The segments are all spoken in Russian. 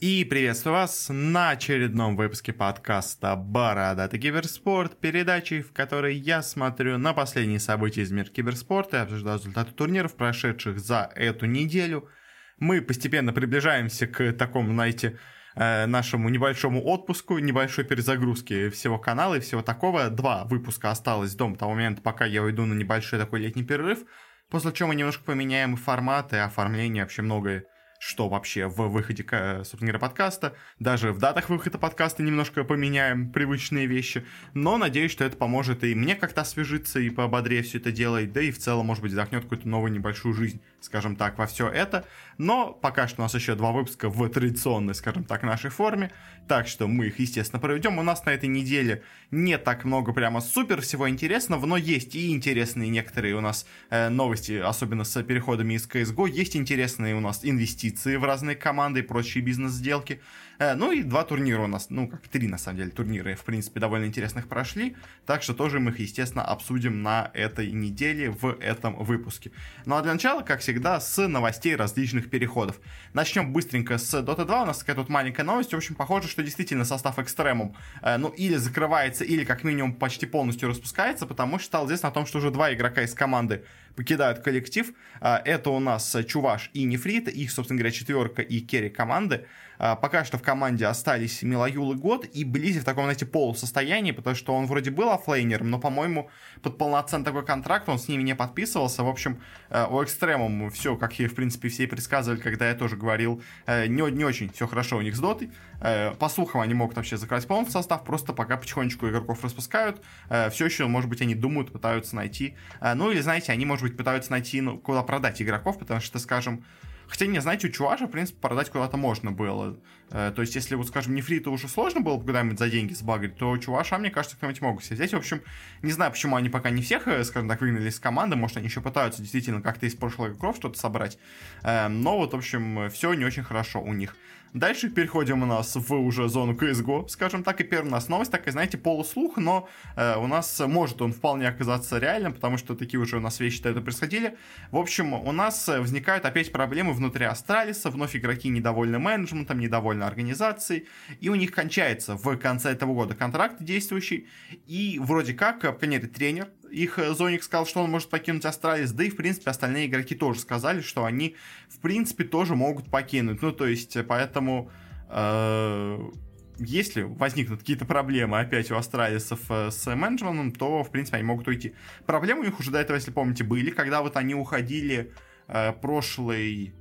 И приветствую вас на очередном выпуске подкаста «Бородатый киберспорт», передачи, в которой я смотрю на последние события из мира киберспорта и обсуждаю результаты турниров, прошедших за эту неделю. Мы постепенно приближаемся к такому, знаете, э, нашему небольшому отпуску, небольшой перезагрузке всего канала и всего такого. Два выпуска осталось до того момента, пока я уйду на небольшой такой летний перерыв, после чего мы немножко поменяем форматы, оформление, вообще многое что вообще в выходе, собственно говоря, подкаста. Даже в датах выхода подкаста немножко поменяем привычные вещи. Но надеюсь, что это поможет и мне как-то освежиться и пободрее все это делать, да и в целом, может быть, вдохнет какую-то новую небольшую жизнь, скажем так, во все это. Но пока что у нас еще два выпуска в традиционной, скажем так, нашей форме. Так что мы их, естественно, проведем. У нас на этой неделе не так много прямо супер всего интересного, но есть и интересные некоторые у нас э, новости, особенно с переходами из CSGO. Есть интересные у нас инвестиции в разные команды и прочие бизнес-сделки. Э, ну и два турнира у нас, ну как три на самом деле турнира, в принципе, довольно интересных прошли, так что тоже мы их, естественно, обсудим на этой неделе в этом выпуске. Ну а для начала, как всегда, с новостей различных переходов. Начнем быстренько с Dota 2, у нас такая тут маленькая новость, в общем, похоже, что действительно состав экстремум, э, ну или закрывается, или как минимум почти полностью распускается, потому что стало известно о том, что уже два игрока из команды покидают коллектив. Э, это у нас Чуваш и Нефрит, их, собственно говоря, четверка и керри команды. А, пока что в команде остались Милаюл и Год, и Близи в таком, знаете, полусостоянии, потому что он вроде был оффлейнером, но, по-моему, под полноценный такой контракт он с ними не подписывался. В общем, э, у Экстремум все, как и, в принципе, все предсказывали, когда я тоже говорил, э, не, не очень все хорошо у них с Дотой. Э, по слухам, они могут вообще закрыть полный состав, просто пока потихонечку игроков распускают. Все еще, может быть, они думают, пытаются найти. Ну, или, знаете, они, может быть, пытаются найти, ну, куда продать игроков, потому что, скажем, Хотя, не, знаете, у Чуважа, в принципе, продать куда-то можно было. Э, то есть, если, вот, скажем, нефрита уже сложно было куда-нибудь за деньги сбагрить, то Чуваша, мне кажется, кто-нибудь могут себе взять. В общем, не знаю, почему они пока не всех, э, скажем так, выгнали из команды. Может, они еще пытаются действительно как-то из прошлых игроков что-то собрать. Э, но вот, в общем, все не очень хорошо у них. Дальше переходим у нас в уже зону CSGO, скажем так, и первая у нас новость, такая, знаете, полуслух, но э, у нас может он вполне оказаться реальным, потому что такие уже у нас вещи это происходили. В общем, у нас возникают опять проблемы внутри Astralis а, вновь игроки недовольны менеджментом, недовольны организацией, и у них кончается в конце этого года контракт действующий, и вроде как, мере, тренер их э, Zonic сказал, что он может покинуть Astralis, да и, в принципе, остальные игроки тоже сказали, что они, в принципе, тоже могут покинуть. Ну, то есть, э, поэтому... Э, если возникнут какие-то проблемы опять у Astralis ов э, с менеджментом, то, в принципе, они могут уйти. Проблемы у них уже до этого, если помните, были, когда вот они уходили э, прошлой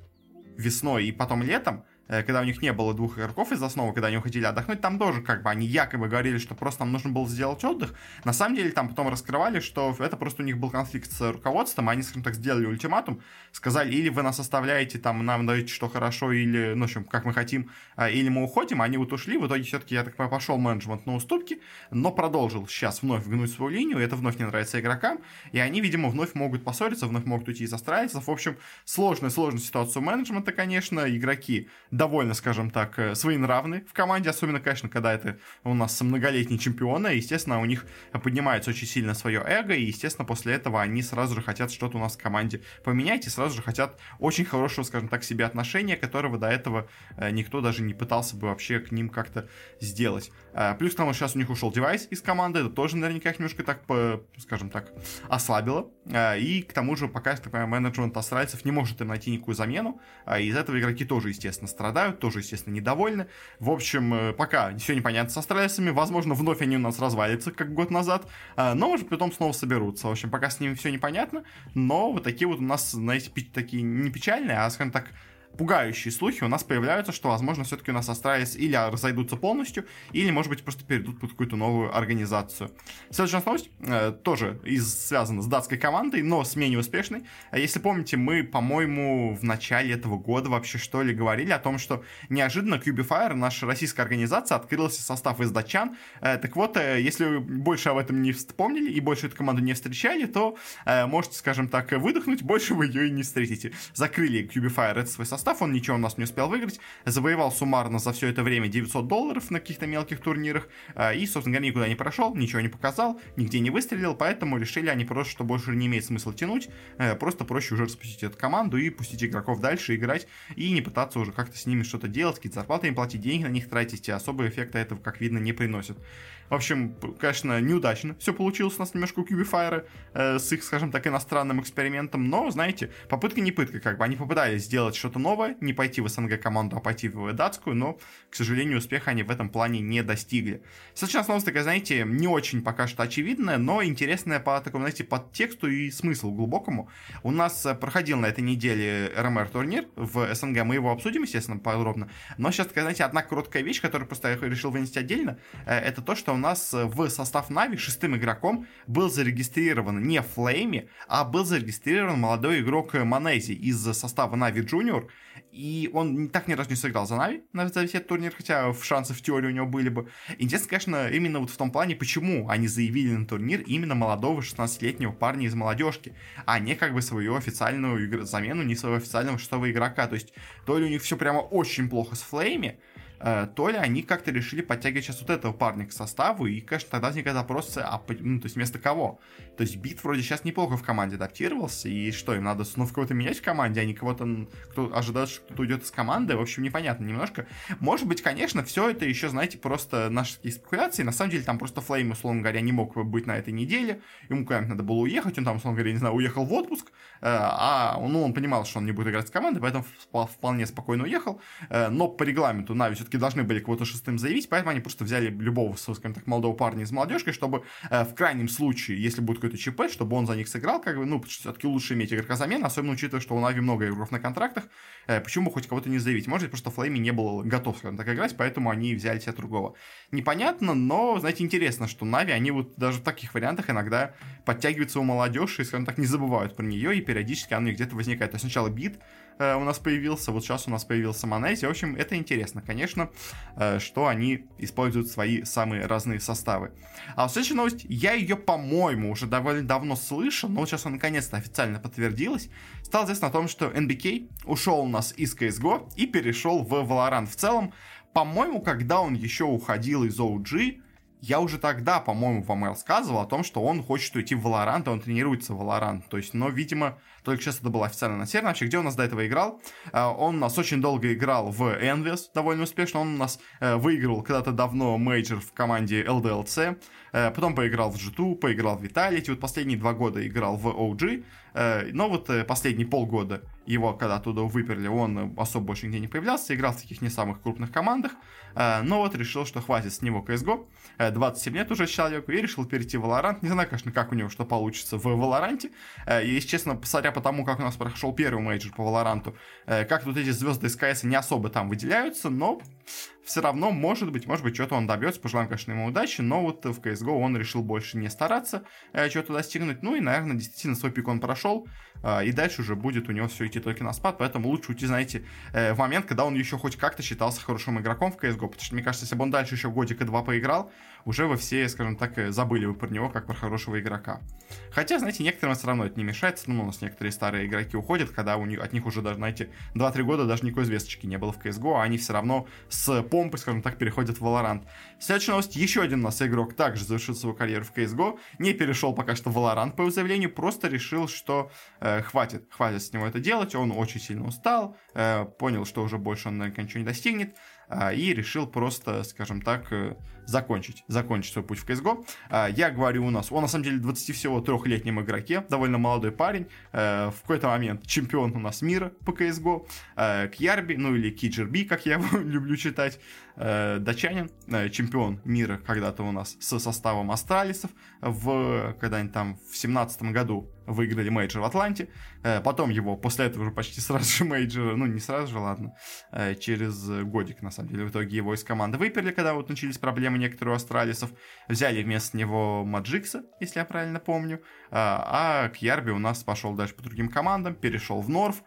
весной и потом летом, Э, когда у них не было двух игроков из основы, когда они уходили отдохнуть, там тоже как бы они якобы говорили, что просто нам нужно было сделать отдых. На самом деле там потом раскрывали, что это просто у них был конфликт с руководством, они, скажем так, сделали ультиматум, сказали, или вы нас оставляете, там, нам даете, что хорошо, или, ну, в общем, как мы хотим, а, или мы уходим, они вот ушли, в итоге все-таки, я так пошел менеджмент на уступки, но продолжил сейчас вновь гнуть свою линию, это вновь не нравится игрокам, и они, видимо, вновь могут поссориться, вновь могут уйти из астральцев. В общем, сложная, сложная ситуация у менеджмента, конечно, игроки довольно, скажем так, э, своенравны в команде, особенно, конечно, когда это у нас многолетние чемпионы, естественно, у них поднимается очень сильно свое эго, и, естественно, после этого они сразу же хотят что-то у нас в команде поменять, и сразу же хотят очень хорошего, скажем так, себе отношения, которого до этого э, никто даже не пытался бы вообще к ним как-то сделать. Э, плюс к тому, сейчас у них ушел девайс из команды, это тоже наверняка их немножко так, скажем так, ослабило, и к тому же пока, понимаю, менеджмент астральцев не может им найти никакую замену, а из этого игроки тоже, естественно, страдают, тоже, естественно, недовольны. В общем, э, пока все непонятно с астралисами, возможно, вновь они у нас развалятся, как год назад, а, но, может, потом снова соберутся. В общем, пока с ними все непонятно, но вот такие вот у нас, знаете, такие не печальные, а, скажем так, пугающие слухи у нас появляются, что, возможно, все-таки у нас Астралис или разойдутся полностью, или, может быть, просто перейдут под какую-то новую организацию. Следующая новость э, тоже из, связана с датской командой, но с менее успешной. Если помните, мы, по-моему, в начале этого года вообще что ли говорили о том, что неожиданно Cubifier, наша российская организация, открылся состав из датчан. Э, так вот, э, если вы больше об этом не вспомнили и больше эту команду не встречали, то э, можете, скажем так, выдохнуть, больше вы ее и не встретите. Закрыли Cubifier этот свой состав, состав, он ничего у нас не успел выиграть, завоевал суммарно за все это время 900 долларов на каких-то мелких турнирах, э, и, собственно говоря, никуда не прошел, ничего не показал, нигде не выстрелил, поэтому решили они просто, что больше не имеет смысла тянуть, э, просто проще уже распустить эту команду и пустить игроков дальше играть, и не пытаться уже как-то с ними что-то делать, какие-то зарплаты им платить, деньги на них тратить, и особого эффекта этого, как видно, не приносит. В общем, конечно, неудачно все получилось у нас немножко у Cubify э, с их, скажем так, иностранным экспериментом, но, знаете, попытка не пытка, как бы они попытались сделать что-то новое, не пойти в СНГ команду, а пойти в датскую, но, к сожалению, успеха они в этом плане не достигли. Сейчас новость такая, знаете, не очень пока что очевидная, но интересная по такому, знаете, подтексту и смыслу глубокому. У нас э, проходил на этой неделе РМР турнир в СНГ, мы его обсудим, естественно, подробно, но сейчас такая, знаете, одна короткая вещь, которую просто я решил вынести отдельно, э, это то, что нас э, в состав Navi шестым игроком был зарегистрирован не Flamie, а был зарегистрирован молодой игрок m0NESY из состава Navi Junior, и он так ни разу не сыграл за Navi на этот турнир, хотя шансы в теории у него были бы. Интересно, конечно, именно вот в том плане, почему они заявили на турнир именно молодого 16-летнего парня из молодежки, а не как бы свою официальную замену, не своего официального шестого игрока. То есть, то ли у них все прямо очень плохо с Flamie, Э, то ли они как-то решили подтягивать сейчас вот этого парня к составу, и, конечно, тогда возникает вопрос, а, ну, то есть вместо кого? То есть B1T вроде сейчас неплохо в команде адаптировался, и что, им надо снова кого-то менять в команде, а не кого-то, кто ожидает, что кто-то уйдет из команды, в общем, непонятно немножко. Может быть, конечно, все это еще, знаете, просто наши такие спекуляции, на самом деле там просто Flamie, условно говоря, не мог быть на этой неделе, ему куда-нибудь надо было уехать, он там, условно говоря, не знаю, уехал в отпуск, э, а, ну, он понимал, что он не будет играть с командой, поэтому вполне спокойно уехал, э, но по регламенту Navi все-таки должны были кого-то шестым заявить, поэтому они просто взяли любого, скажем так, молодого парня из молодежки, чтобы э, в крайнем случае, если будет какой-то ЧП, чтобы он за них сыграл, как бы, ну, все-таки лучше иметь игрока замены, особенно учитывая, что у Navi много игроков на контрактах, э, почему хоть кого-то не заявить? Может быть, просто Flamie не был готов, скажем так, играть, поэтому они взяли себе другого. Непонятно, но, знаете, интересно, что Navi, они вот даже в таких вариантах иногда подтягиваются у молодежи и, скажем так, не забывают про нее, и периодически она где-то возникает. То есть сначала бит, э, у нас появился, вот сейчас у нас появился Монези. В общем, это интересно, конечно, э, что они используют свои самые разные составы. А следующая новость, я ее, по-моему, уже довольно давно слышал, но вот сейчас она наконец-то официально подтвердилась. Стало известно о том, что NBK ушел у нас из CSGO и перешел в Valorant в целом. По-моему, когда он еще уходил из OG, я уже тогда, по-моему, вам рассказывал о том, что он хочет уйти в Valorant, он тренируется в Valorant. То есть, но, видимо, только сейчас это было официально анонсировано. Вообще, где он нас до этого играл? Э, он у нас очень долго играл в Envious, довольно успешно. Он у нас э, выиграл когда-то давно мейджор в команде LDLC. Э, потом поиграл в G2, поиграл в Vitality. Вот последние два года играл в OG. Но вот последние полгода его, когда оттуда выперли, он особо больше нигде не появлялся. Играл в таких не самых крупных командах. Но вот решил, что хватит с него CSGO. 27 лет уже человеку и решил перейти в Valorant. Не знаю, конечно, как у него что получится в Valorant. И, если честно, смотря по тому, как у нас прошел первый мейджор по э, как тут эти звезды из CS не особо там выделяются, но все равно, может быть, может быть, что-то он добьется. Пожелаем, конечно, ему удачи, но вот в CSGO он решил больше не стараться э, что-то достигнуть. Ну и, наверное, действительно свой пик он прошел, э, и дальше уже будет у него все идти только на спад, поэтому лучше уйти, знаете, э, в момент, когда он еще хоть как-то считался хорошим игроком в CSGO, потому что, мне кажется, если бы он дальше еще годик и два поиграл, уже вы все, скажем так, э, забыли бы про него как про хорошего игрока. Хотя, знаете, некоторым все равно это не мешает, ну, у нас некоторые старые игроки уходят, когда у них, от них уже даже, знаете, 2-3 года даже никакой звездочки не было в CSGO, а они все равно с помпы, скажем так, переходят в Valorant. Следующая новость. Еще один у нас игрок также завершил свою карьеру в CSGO. Не перешел пока что в Valorant по его заявлению, просто решил, что э, хватит, хватит с него это делать. Он очень сильно устал, э, понял, что уже больше он, наверное, ничего не достигнет. А, и решил просто, скажем так, э, закончить, закончить свой путь в CSGO. А, я говорю у нас, он на самом деле 20 всего трехлетнем игроке, довольно молодой парень, э, в какой-то момент чемпион у нас мира по CSGO, э, Кьярби, ну или Киджерби, как я его люблю читать, датчанин, чемпион мира когда-то у нас с составом Астралисов, в, когда-нибудь там в 17 году выиграли мейджор в Атланте. Э, потом его после этого уже почти сразу же мейджор, ну не сразу же, ладно, э, через годик, на самом деле, в итоге его из команды выперли, когда вот начались проблемы некоторых Astralis ов. Взяли вместо него Magisk а, если я правильно помню. Э, а Kjaerbye у нас пошел дальше по другим командам, перешел в North.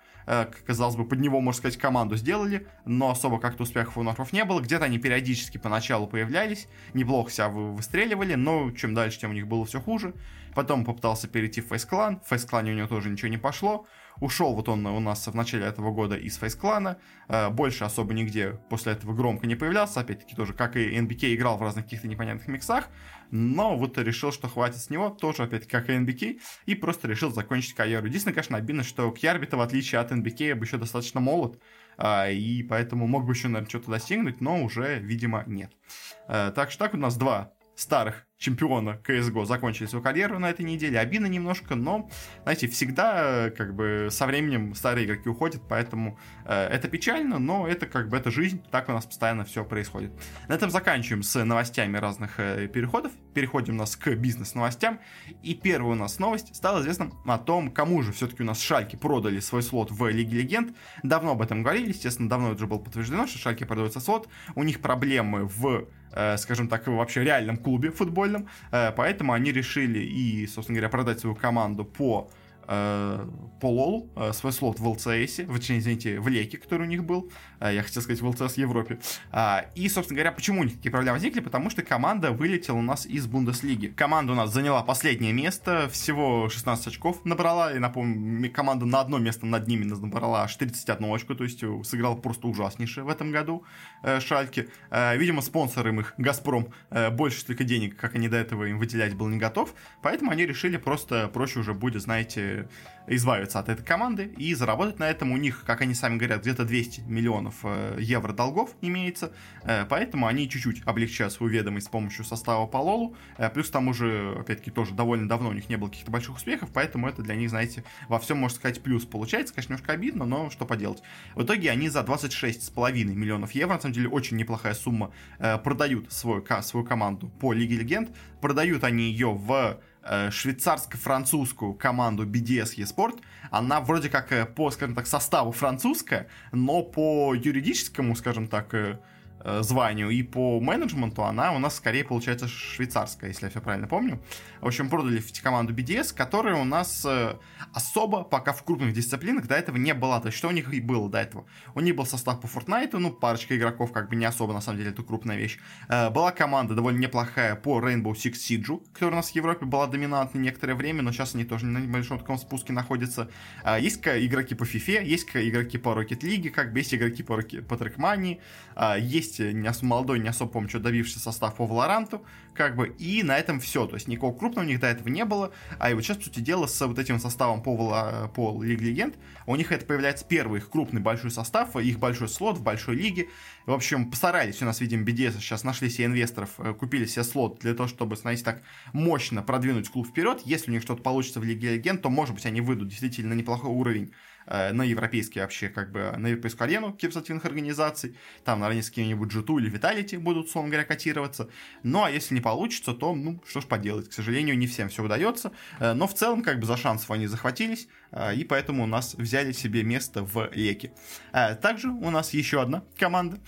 Казалось бы, под него, можно сказать, команду сделали, но особо как-то успехов у North ов не было. Где-то они периодически поначалу появлялись, неплохо себя выстреливали, но чем дальше, тем у них было все хуже. Потом попытался перейти в Clan. В Clan у него тоже ничего не пошло. Ушел вот он у нас в начале этого года из Clan, э, больше особо нигде после этого громко не появлялся, опять-таки тоже, как и NBK, играл в разных каких-то непонятных миксах, но вот решил, что хватит с него, тоже опять как и NBK, и просто решил закончить карьеру. Единственное, конечно, обидно, что Кьярбита, в отличие от NBK, еще достаточно молод, а, и поэтому мог бы еще, наверное, что-то достигнуть, но уже, видимо, нет. А, так что так у нас два старых чемпиона CSGO закончили свою карьеру на этой неделе. Обидно немножко, но, знаете, всегда как бы со временем старые игроки уходят, поэтому э, это печально, но это как бы это жизнь, так у нас постоянно все происходит. На этом заканчиваем с новостями разных э, переходов. Переходим у нас к бизнес-новостям. И первая у нас новость стала известна о том, кому же все-таки у нас Шальки продали свой слот в Лиге Легенд. Давно об этом говорили, естественно, давно это уже было подтверждено, что Шальки продается слот. У них проблемы в скажем так, вообще реальном клубе футбольном, э, поэтому они решили и, собственно говоря, продать свою команду по э, по Лолу, э, свой слот в ЛЦС, в, извините, в Леке, который у них был, э, я хотел сказать в ЛЦС Европе. А, и, собственно говоря, почему у них такие проблемы возникли? Потому что команда вылетела у нас из Бундеслиги. Команда у нас заняла последнее место, всего 16 очков набрала, и напомню, команда на одно место над ними набрала аж 31 очко, то есть сыграла просто ужаснейшее в этом году Шальки. Видимо, спонсором их Газпром больше столько денег, как они до этого им выделять был не готов, поэтому они решили просто проще уже будет, знаете, избавиться от этой команды и заработать на этом. У них, как они сами говорят, где-то 200 миллионов э, евро долгов имеется, э, поэтому они чуть-чуть облегчают свою ведомость с помощью состава по Лолу. Э, плюс к тому же, опять-таки, тоже довольно давно у них не было каких-то больших успехов, поэтому это для них, знаете, во всем, можно сказать, плюс получается. Конечно, немножко обидно, но что поделать. В итоге они за 26,5 миллионов евро, на самом деле, очень неплохая сумма, продают свою, свою команду по Лиге Легенд. Продают они ее в швейцарско-французскую команду BDS eSport, она вроде как э, по, скажем так, составу французская, но по юридическому, скажем так, э, Э, званию и по менеджменту она у нас скорее получается швейцарская, если я все правильно помню. В общем, продали команду BDS, которая у нас э, особо пока в крупных дисциплинах до этого не была. То есть, что у них и было до этого? У них был состав по Fortnite, ну, парочка игроков, как бы не особо, на самом деле, это крупная вещь. Э, была команда довольно неплохая по Rainbow Six Siege, которая у нас в Европе была доминантной некоторое время, но сейчас они тоже на небольшом таком спуске находятся. Есть игроки по FIFA, есть игроки по Rocket League, как бы есть игроки по, по Trackmania, есть есть не особо молодой, не особо, помню, что добившийся состав по Валоранту, как бы, и на этом все. То есть никакого крупного у них до этого не было. А и вот сейчас, по сути дела, с вот этим составом по, Вала, по Лиге Легенд, у них это появляется первый их крупный большой состав, их большой слот в большой лиге. В общем, постарались, у нас, видим, BDS сейчас нашли себе инвесторов, э, купили себе слот для того, чтобы, знаете, так мощно продвинуть клуб вперед. Если у них что-то получится в Лиге Легенд, то, может быть, они выйдут действительно на неплохой уровень Э, на европейский вообще, как бы, на европейскую арену киберспортивных организаций, там наравне с каким-нибудь G2 или Vitality будут, условно говоря, котироваться. Ну, а если не получится, то, ну, что ж поделать, к сожалению, не всем все удается, э, но в целом, как бы, за шансов они захватились, э, и поэтому у нас взяли себе место в Леке. Также у нас еще одна команда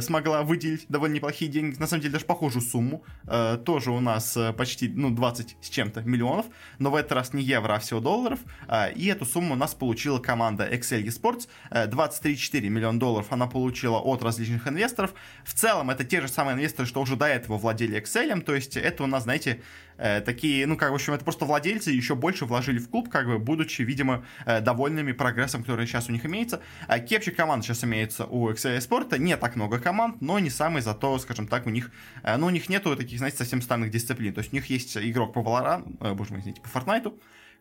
смогла выделить довольно неплохие деньги, на самом деле даже похожую сумму, тоже у нас почти, ну, 20 с чем-то миллионов, но в этот раз не евро, а всего долларов, и эту сумму у нас получила команда Excel Esports. 23,4 миллиона долларов она получила от различных инвесторов. В целом, это те же самые инвесторы, что уже до этого владели Excel, то есть это у нас, знаете, э, такие, ну, как, в общем, это просто владельцы еще больше вложили в клуб, как бы, будучи, видимо, э, довольными прогрессом, который сейчас у них имеется. А кепчик команд сейчас имеется у Excel Sport, не так много команд, но не самый, зато, скажем так, у них, э, ну, у них нету таких, знаете, совсем странных дисциплин, то есть у них есть игрок по Valorant, боже мой, извините, по Fortnite,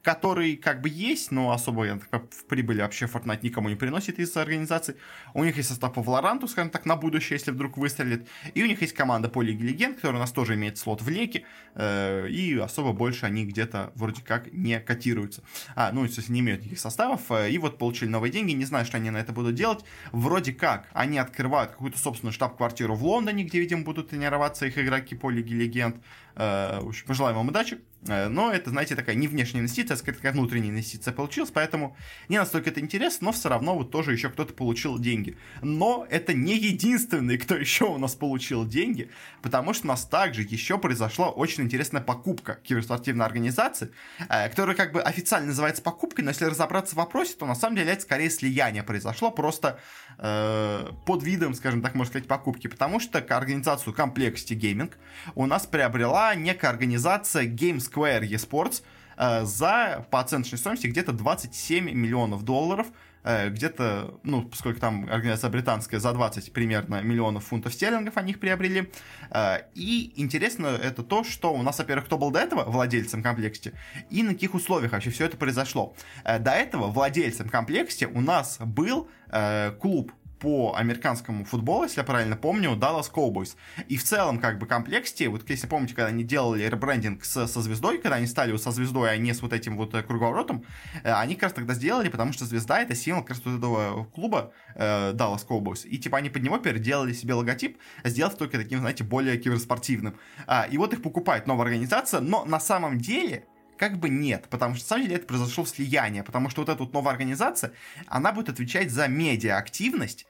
который как бы есть, но особо в прибыли вообще Fortnite никому не приносит из организации. У них есть состав по Valorant, скажем так, на будущее, если вдруг выстрелит. И у них есть команда по Лиге Легенд, которая у нас тоже имеет слот в Леке. Э, и особо больше они где-то вроде как не котируются. А, ну, если не имеют никаких составов. Э, и вот получили новые деньги. Не знаю, что они на это будут делать. Вроде как они открывают какую-то собственную штаб-квартиру в Лондоне, где, видимо, будут тренироваться их игроки по Лиге Легенд. Э, пожелаем вам удачи. Э, но это, знаете, такая не внешняя инвестиция, а такая внутренняя инвестиция получилась, поэтому не настолько это интересно, но все равно вот тоже еще кто-то получил деньги. Но это не единственный, кто еще у нас получил деньги, потому что у нас также еще произошла очень интересная покупка киберспортивной организации, э, которая как бы официально называется покупкой, но если разобраться в вопросе, то на самом деле это скорее слияние произошло, просто под видом, скажем так, можно сказать, покупки, потому что организацию Complexity Gaming у нас приобрела некая организация Games Square Esports, э, за, по оценочной стоимости, где-то 27 миллионов долларов, э, где-то, ну, поскольку там организация британская, за 20 примерно миллионов фунтов стерлингов они их приобрели. Э, и интересно это то, что у нас, во-первых, кто был до этого владельцем комплекте, и на каких условиях вообще все это произошло. Э, до этого владельцем комплекте у нас был э, клуб по американскому футболу, если я правильно помню, Dallas Cowboys. И в целом, как бы, комплекте, вот если помните, когда они делали ребрендинг с, со звездой, когда они стали вот со звездой, а не с вот этим вот э, круговоротом, э, они как раз тогда сделали, потому что звезда — это символ как раз вот этого клуба э, Dallas Cowboys. И типа они под него переделали себе логотип, сделав только таким, знаете, более киберспортивным. А, и вот их покупает новая организация, но на самом деле как бы нет, потому что, на самом деле, это произошло слияние, потому что вот эта вот новая организация, она будет отвечать за медиа-активность,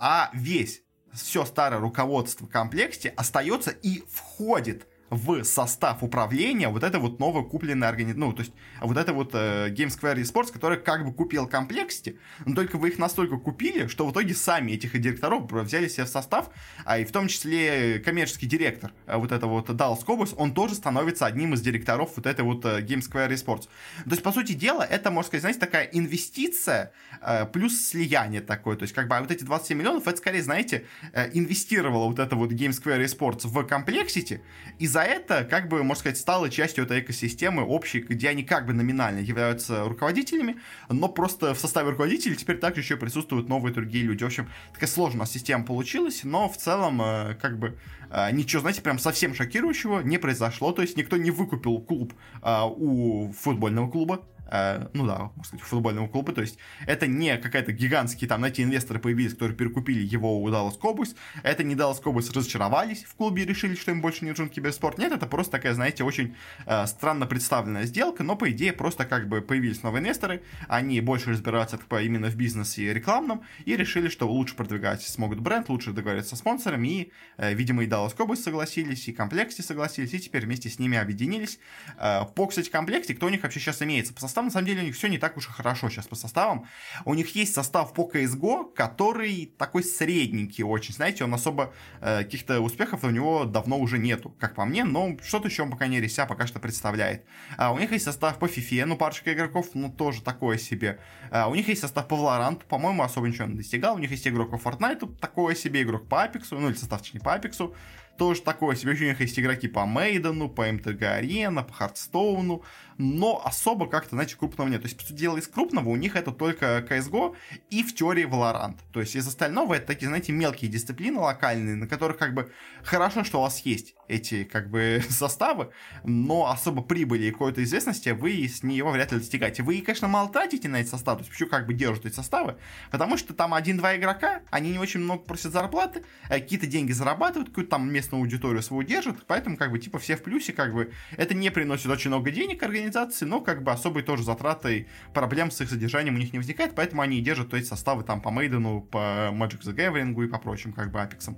а весь все старое руководство в комплекте остается и входит в состав управления вот это вот новое купленное организация, ну, то есть вот это вот э, Game Square Esports, который как бы купил Complexity, но только вы их настолько купили, что в итоге сами этих директоров взяли себе в состав, а и в том числе коммерческий директор э, вот этого вот Dallas Cowboys, он тоже становится одним из директоров вот этой вот э, Game Square Esports. То есть, по сути дела, это, можно сказать, знаете, такая инвестиция э, плюс слияние такое, то есть как бы а вот эти 27 миллионов, это скорее, знаете, э, инвестировало вот это вот Game Square Esports в Complexity, и за за это, как бы, можно сказать, стало частью этой экосистемы общей, где они как бы номинально являются руководителями, но просто в составе руководителей теперь также еще присутствуют новые другие люди. В общем, такая сложная система получилась, но в целом, э, как бы, э, ничего, знаете, прям совсем шокирующего не произошло. То есть никто не выкупил клуб э, у футбольного клуба, Э, ну да, можно сказать, футбольного клуба. То есть это не какая-то гигантские, там, знаете, инвесторы появились, которые перекупили его у Dallas Cowboys. Это не Dallas Cowboys разочаровались в клубе и решили, что им больше не нужен киберспорт. Нет, это просто такая, знаете, очень э, странно представленная сделка, но по идее просто как бы появились новые инвесторы, они больше разбираются типа, именно в бизнесе и рекламном, и решили, что лучше продвигать смогут бренд, лучше договориться с спонсорами, и, э, видимо, и Dallas Cowboys согласились, и комплекте согласились, и теперь вместе с ними объединились. Э, по, кстати, комплекте, кто у них вообще сейчас имеется по составу, на самом деле у них все не так уж и хорошо сейчас по составам. У них есть состав по CSGO, который такой средненький очень, знаете, он особо э, каких-то успехов у него давно уже нету, как по мне, но что-то еще он, пока не себя пока что представляет. А у них есть состав по FIFA, ну, парочка игроков, ну, тоже такое себе. А у них есть состав по Valorant, по-моему, особо ничего не достигал. У них есть игрок по Fortnite, такое себе игрок по Apex, ну, или состав, точнее, по Apex тоже такое себе. У них есть игроки по Мейдену, по МТГ Арена, по Хардстоуну, но особо как-то, знаете, крупного нет. То есть, по сути дела, из крупного у них это только CSGO и в теории Valorant. То есть, из остального это такие, знаете, мелкие дисциплины локальные, на которых как бы хорошо, что у вас есть эти как бы составы, но особо прибыли и какой-то известности вы с нее вряд ли достигаете. Вы, конечно, мало тратите на эти составы, то есть почему как бы держат эти составы, потому что там один-два игрока, они не очень много просят зарплаты, а какие-то деньги зарабатывают, какую-то там местную аудиторию свою держат, поэтому как бы типа все в плюсе, как бы это не приносит очень много денег организации, но как бы особой тоже затраты проблем с их содержанием у них не возникает, поэтому они и держат эти составы там по Мейдену, по Magic the Gathering и по прочим как бы апексам.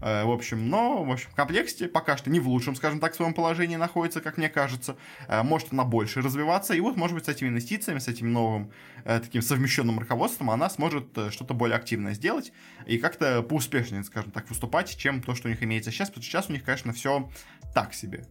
Э, в общем, но, в общем, в комплекте пока что не в лучшем, скажем так, своем положении находится, как мне кажется. Э, может она больше развиваться, и вот, может быть, с этими инвестициями, с этим новым э, таким совмещенным руководством она сможет что-то более активное сделать и как-то поуспешнее, скажем так, выступать, чем то, что у них имеется сейчас, потому что сейчас у них, конечно, все так себе,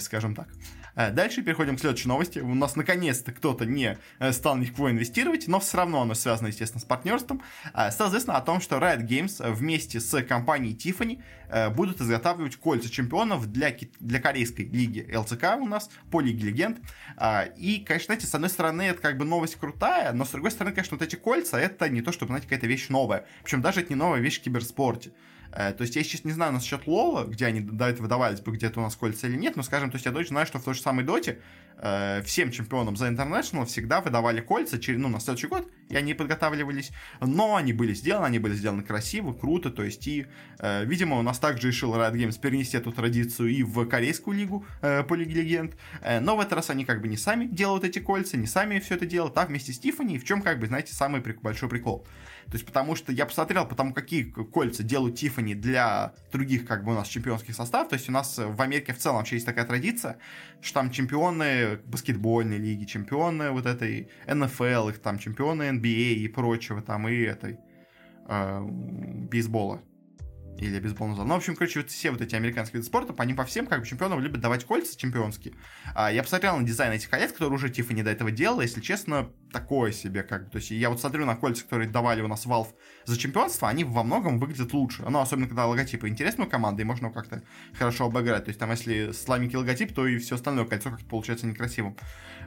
скажем так. Э, дальше переходим к следующей новости. У нас наконец-то кто-то не э, стал никого инвестировать, но все равно оно связано, естественно, с партнерством. Э, стало известно о том, что Riot Games вместе с компанией Tiffany будут изготавливать кольца чемпионов для, для корейской лиги ЛЦК у нас, по Лиге Легенд. И, конечно, знаете, с одной стороны, это как бы новость крутая, но с другой стороны, конечно, вот эти кольца, это не то, чтобы, знаете, какая-то вещь новая. Причем даже это не новая вещь в киберспорте. Э, то есть я сейчас не знаю насчет Лола, где они до этого выдавались бы где-то у нас кольца или нет, но, скажем, то есть я точно знаю, что в той же самой Доте э, всем чемпионам за International всегда выдавали кольца через, ну, на следующий год, и они подготавливались, но они были сделаны, они были сделаны красиво, круто, то есть и, э, видимо, у нас также решил Riot Games перенести эту традицию и в корейскую лигу э, по Лиге Легенд, э, но в этот раз они как бы не сами делают эти кольца, не сами все это делают, а вместе с Тиффани, в чем, как бы, знаете, самый большой прикол. То есть, потому что я посмотрел, потому какие кольца делают Тиффани для других, как бы, у нас чемпионских составов. То есть, у нас в Америке в целом вообще есть такая традиция, что там чемпионы баскетбольной лиги, чемпионы вот этой НФЛ, их там чемпионы NBA и прочего, там, и этой э, бейсбола или бейсбольный зал. Ну, в общем, короче, вот все вот эти американские виды спорта, они по всем как бы чемпионам любят давать кольца чемпионские. А, я посмотрел на дизайн этих колец, которые уже Тиффани до этого делала, если честно, такое себе как бы. То есть я вот смотрю на кольца, которые давали у нас Valve за чемпионство, они во многом выглядят лучше. Ну, особенно когда логотипы интересны у команды, и можно как-то хорошо обыграть. То есть там, если слабенький логотип, то и все остальное кольцо как-то получается некрасивым.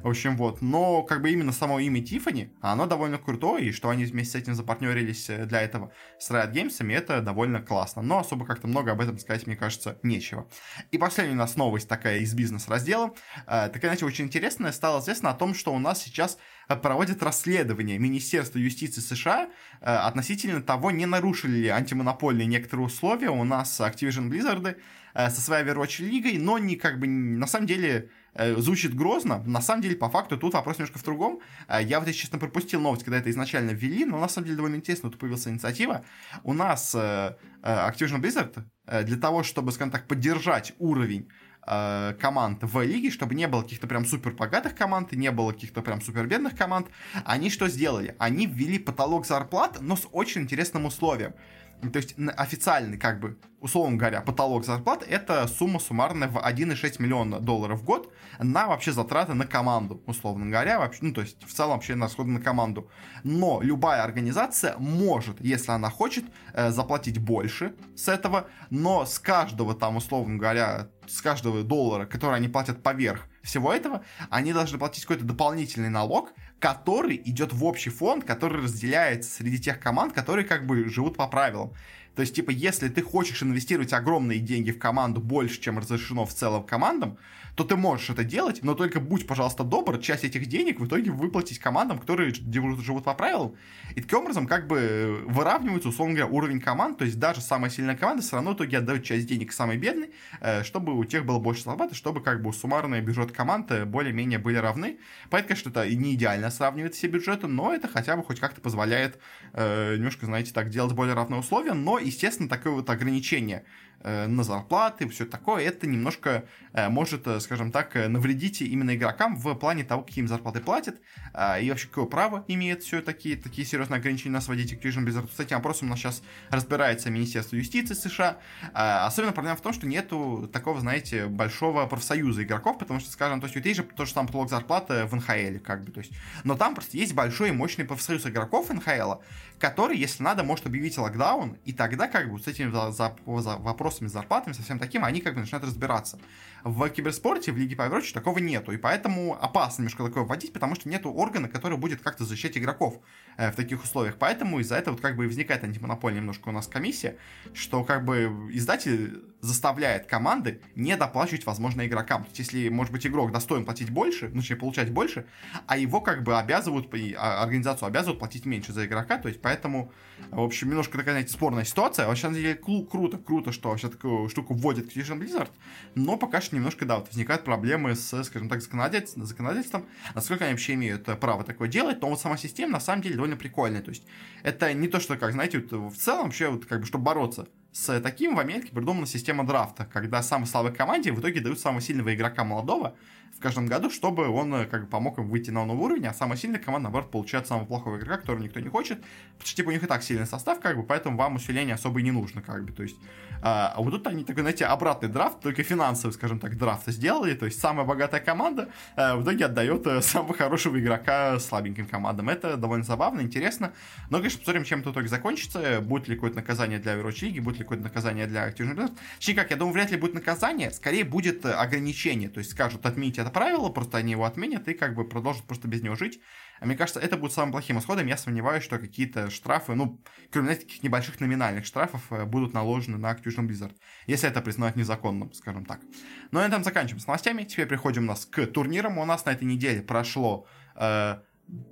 В общем, вот. Но как бы именно само имя Тиффани, оно довольно крутое, и что они вместе с этим запартнерились э, для этого с Riot Games, это довольно классно. Но особо как-то много об этом сказать, мне кажется, нечего. И последняя у нас новость такая из бизнес-раздела. Э, такая, знаете, очень интересная. Стало известно о том, что у нас сейчас проводит расследование Министерства юстиции США относительно того, не нарушили ли антимонопольные некоторые условия у нас Activision Blizzard со своей Overwatch лигой, но не как бы на самом деле Э, звучит грозно. На самом деле, по факту, тут вопрос немножко в другом. Э, я вот, если честно, пропустил новость, когда это изначально ввели, но на самом деле довольно интересно, тут появилась инициатива. У нас э, Activision Blizzard для того, чтобы, скажем так, поддержать уровень команд в лиге, чтобы не было каких-то прям супер богатых команд, не было каких-то прям супер бедных команд, они что сделали? Они ввели потолок зарплат, но с очень интересным условием. То есть официальный, как бы, условно говоря, потолок зарплат это сумма суммарная в 1,6 миллиона долларов в год на вообще затраты на команду, условно говоря, вообще, ну, то есть в целом вообще на расходы на команду. Но любая организация может, если она хочет, э, заплатить больше с этого, но с каждого там, условно говоря, с каждого доллара, который они платят поверх всего этого, они должны платить какой-то дополнительный налог, который идет в общий фонд, который разделяется среди тех команд, которые как бы живут по правилам. То есть, типа, если ты хочешь инвестировать огромные деньги в команду больше, чем разрешено в целом командам, то ты можешь это делать, но только будь, пожалуйста, добр, часть этих денег в итоге выплатить командам, которые живут по правилам. И таким образом как бы выравнивается, условно говоря, уровень команд, то есть даже самая сильная команда все равно в итоге отдает часть денег самой бедной, э, чтобы у тех было больше зарплаты, чтобы как бы суммарные бюджет команд э, более-менее были равны. Поэтому, конечно, это не идеально сравнивает все бюджеты, но это хотя бы хоть как-то позволяет э, немножко, знаете, так делать более равные условия, но, естественно, такое вот ограничение на зарплаты, все такое, это немножко э, может, э, скажем так, навредить именно игрокам в плане того, какие им зарплаты платят, а, и вообще какое право имеет все такие, такие серьезные ограничения на сводить Activision Blizzard. С этим вопросом у нас сейчас разбирается Министерство юстиции США. А, особенно проблема в том, что нету такого, знаете, большого профсоюза игроков, потому что, скажем, то есть, вот есть же то же самое потолок зарплаты в НХЛ, как бы, то есть, но там просто есть большой и мощный профсоюз игроков НХЛ, который, если надо, может объявить локдаун, и тогда как бы с этими за, за, за вопросами с зарплатами, со всем таким, они как бы начинают разбираться. В киберспорте, в Лиге по Overwatch такого нету, и поэтому опасно немножко такое вводить, потому что нету органа, который будет как-то защищать игроков э, в таких условиях. Поэтому из-за этого вот как бы и возникает антимонопольная немножко у нас комиссия, что как бы издатель заставляет команды не доплачивать, возможно, игрокам. То есть, если, может быть, игрок достоин платить больше, ну, точнее, получать больше, а его как бы обязывают, организацию обязывают платить меньше за игрока, то есть, поэтому, в общем, немножко такая, знаете, спорная ситуация. Вообще, на деле, круто, круто, что вообще такую штуку вводит Activision Blizzard, но пока что немножко, да, вот возникают проблемы с, скажем так, законодательством, законодательством, насколько они вообще имеют право такое делать, но вот сама система, на самом деле, довольно прикольная, то есть, это не то, что, как, знаете, вот, в целом, вообще, вот, как бы, чтобы бороться с таким в Америке придумана система драфта, когда самой слабой команде в итоге дают самого сильного игрока молодого в каждом году, чтобы он э, как бы помог им выйти на новый уровень, а самая сильная команда, наоборот, получает самого плохого игрока, которого никто не хочет, потому что типа у них и так сильный состав, как бы, поэтому вам усиление особо и не нужно, как бы, то есть а, а вот тут они такой, знаете, обратный драфт, только финансовый, скажем так, драфт сделали. То есть самая богатая команда а, в итоге отдает а, самого хорошего игрока слабеньким командам. Это довольно забавно, интересно. Но, конечно, посмотрим, чем это в итоге закончится. Будет ли какое-то наказание для Overwatch League, будет ли какое-то наказание для Activision Blizzard. Точнее, как, я думаю, вряд ли будет наказание, скорее будет ограничение. То есть скажут, отменить это правило, просто они его отменят и как бы продолжат просто без него жить. А мне кажется, это будет самым плохим исходом. Я сомневаюсь, что какие-то штрафы, ну, кроме, знаете, таких небольших номинальных штрафов, э, будут наложены на Activision Blizzard, если это признают незаконным, скажем так. Но ну, на этом заканчиваем с новостями. Теперь приходим у нас к турнирам. У нас на этой неделе прошло э,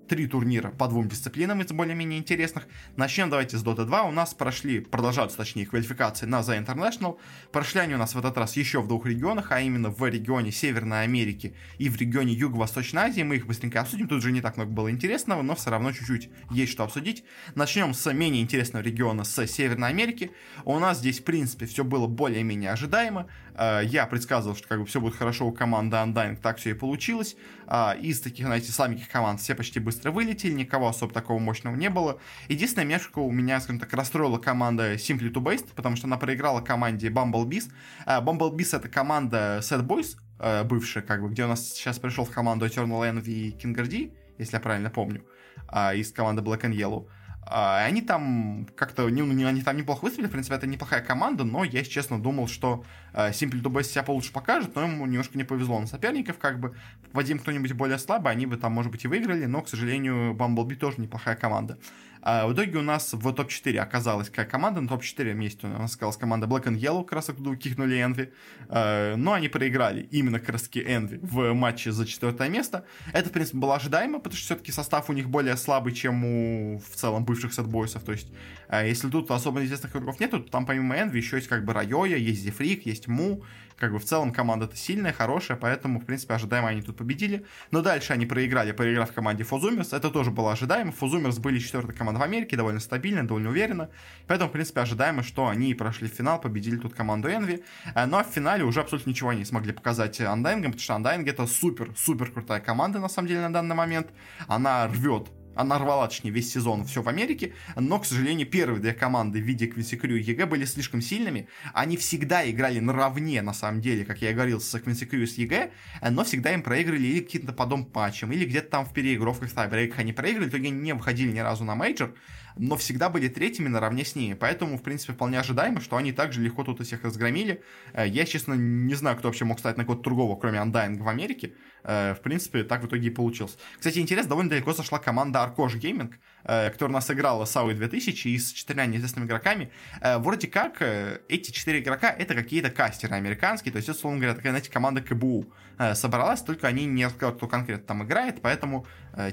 три турнира по двум дисциплинам из более-менее интересных. Начнем давайте с Dota 2. У нас прошли, продолжаются точнее, квалификации на The International. Прошли они у нас в этот раз еще в двух регионах, а именно в регионе Северной Америки и в регионе Юго-Восточной Азии. Мы их быстренько обсудим. Тут же не так много было интересного, но все равно чуть-чуть есть что обсудить. Начнем с менее интересного региона, с Северной Америки. У нас здесь, в принципе, все было более-менее ожидаемо. Э, я предсказывал, что как бы все будет хорошо у команды Undying, так все и получилось. Э, из таких, знаете, слабеньких команд все почти быстро вылетели, никого особо такого мощного не было. Единственное, немножко у меня, скажем так, расстроила команда Simply to Based, потому что она проиграла команде Bumblebees. Uh, Bumblebees это команда Sad Boys, uh, бывшая, как бы, где у нас сейчас пришел в команду Eternal Envy и King если я правильно помню, uh, из команды Black and Yellow. А, они там как-то, не, они там неплохо выступили, в принципе, это неплохая команда, но я, честно, думал, что Simple to Best себя получше покажет, но ему немножко не повезло на соперников, как бы, попадим кто-нибудь более слабый, они бы там, может быть, и выиграли, но, к сожалению, Bumblebee тоже неплохая команда. А в итоге у нас в топ-4 оказалась какая команда, на топ-4 месте у нас оказалась команда Black and Yellow, как раз оттуда кикнули Envy, а, но они проиграли именно как раз таки Envy в матче за четвертое место. Это, в принципе, было ожидаемо, потому что все-таки состав у них более слабый, чем у в целом бывших сетбойсов, то есть а, если тут особо известных игроков нету, то там помимо Envy еще есть как бы Райоя, есть Зефрик, есть Му, как бы в целом команда-то сильная, хорошая, поэтому, в принципе, ожидаемо они тут победили. Но дальше они проиграли, проиграв команде Фузумерс. Это тоже было ожидаемо. Фузумерс были четвертой командой в Америке, довольно стабильно, довольно уверенно. Поэтому, в принципе, ожидаемо, что они прошли финал, победили тут команду Envy. Э, но в финале уже абсолютно ничего не смогли показать Undying, потому что Undying это супер-супер крутая команда, на самом деле, на данный момент. Она рвет она рвала, точнее, весь сезон все в Америке, но, к сожалению, первые две команды в виде Quincy Crew и EG были слишком сильными. Они всегда играли наравне, на самом деле, как я говорил, с Quincy Crew и с EG, но всегда им проиграли или каким-то подобным матчем, или где-то там в переигровках, тайбрейках они проиграли, в итоге не выходили ни разу на мейджор, но всегда были третьими наравне с ними. Поэтому, в принципе, вполне ожидаемо, что они также легко тут всех разгромили. Э, я, честно, не знаю, кто вообще мог стать на кого-то другого, кроме Undying в Америке. Э, в принципе, так в итоге и получилось. Кстати, интересно, довольно далеко зашла команда Arkosh Gaming, э, которая у нас играла с Ауи 2000 и с четырьмя неизвестными игроками. Вроде как эти четыре игрока это какие-то кастеры американские, то есть, условно говоря, такая, знаете, команда КБУ собралась, только они не рассказали, кто конкретно там играет, поэтому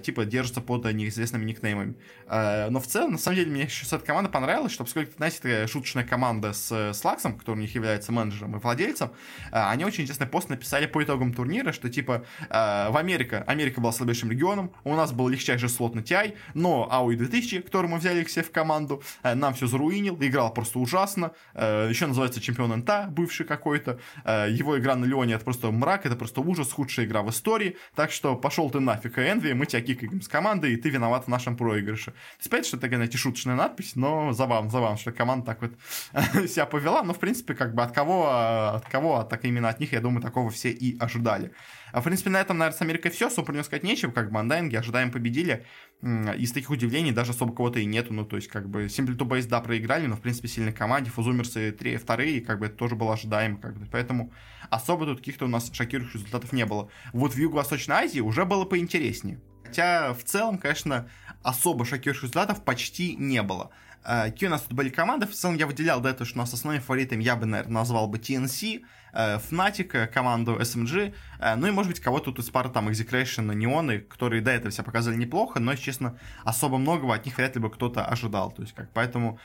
типа держатся под неизвестными никнеймами. Но в целом, на самом деле, мне еще эта команда понравилась, что поскольку, знаете, такая шуточная команда с Слаксом, который у них является менеджером и владельцем, они очень интересный пост написали по итогам турнира, что типа Э, в Америка, Америка была слабейшим регионом, у нас был легчайший слот на TI, но AOE 2000, который мы взяли к себе в команду, э, нам все заруинил, играл просто ужасно, э, еще называется чемпион НТ, бывший какой-то, его игра на Леоне это просто мрак, это просто ужас, худшая игра в истории, так что пошел ты нафиг, Энви, мы тебя кикаем с командой, и ты виноват в нашем проигрыше. Понятно, что это, знаете, шуточная надпись, но забавно, забавно, что команда так вот себя повела, но, в принципе, как бы от кого, от кого, так именно от них, я думаю, такого все и ожидали. А, в принципе, на этом, наверное, с Америкой все. Особо про сказать нечего. Как бы Undying, ожидаем, победили. Из таких удивлений даже особо кого-то и нету. Ну, то есть, как бы, Simple to Base, да, проиграли, но, в принципе, сильной команде. Фузумерсы три, вторые, как бы, это тоже было ожидаемо. Как бы. Поэтому особо тут каких-то у нас шокирующих результатов не было. Вот в Юго-Восточной Азии уже было поинтереснее. Хотя, в целом, конечно, особо шокирующих результатов почти не было. А, какие у нас тут были команды? В целом я выделял до этого, что у нас основным фаворитом я бы, наверное, назвал бы TNC, Э, Fnatic, э, команду SMG, ну и, может быть, кого-то тут из пары там Execration, Неоны, которые до этого себя показали неплохо, но, если честно, особо многого от них вряд ли бы кто-то ожидал. То есть, как, поэтому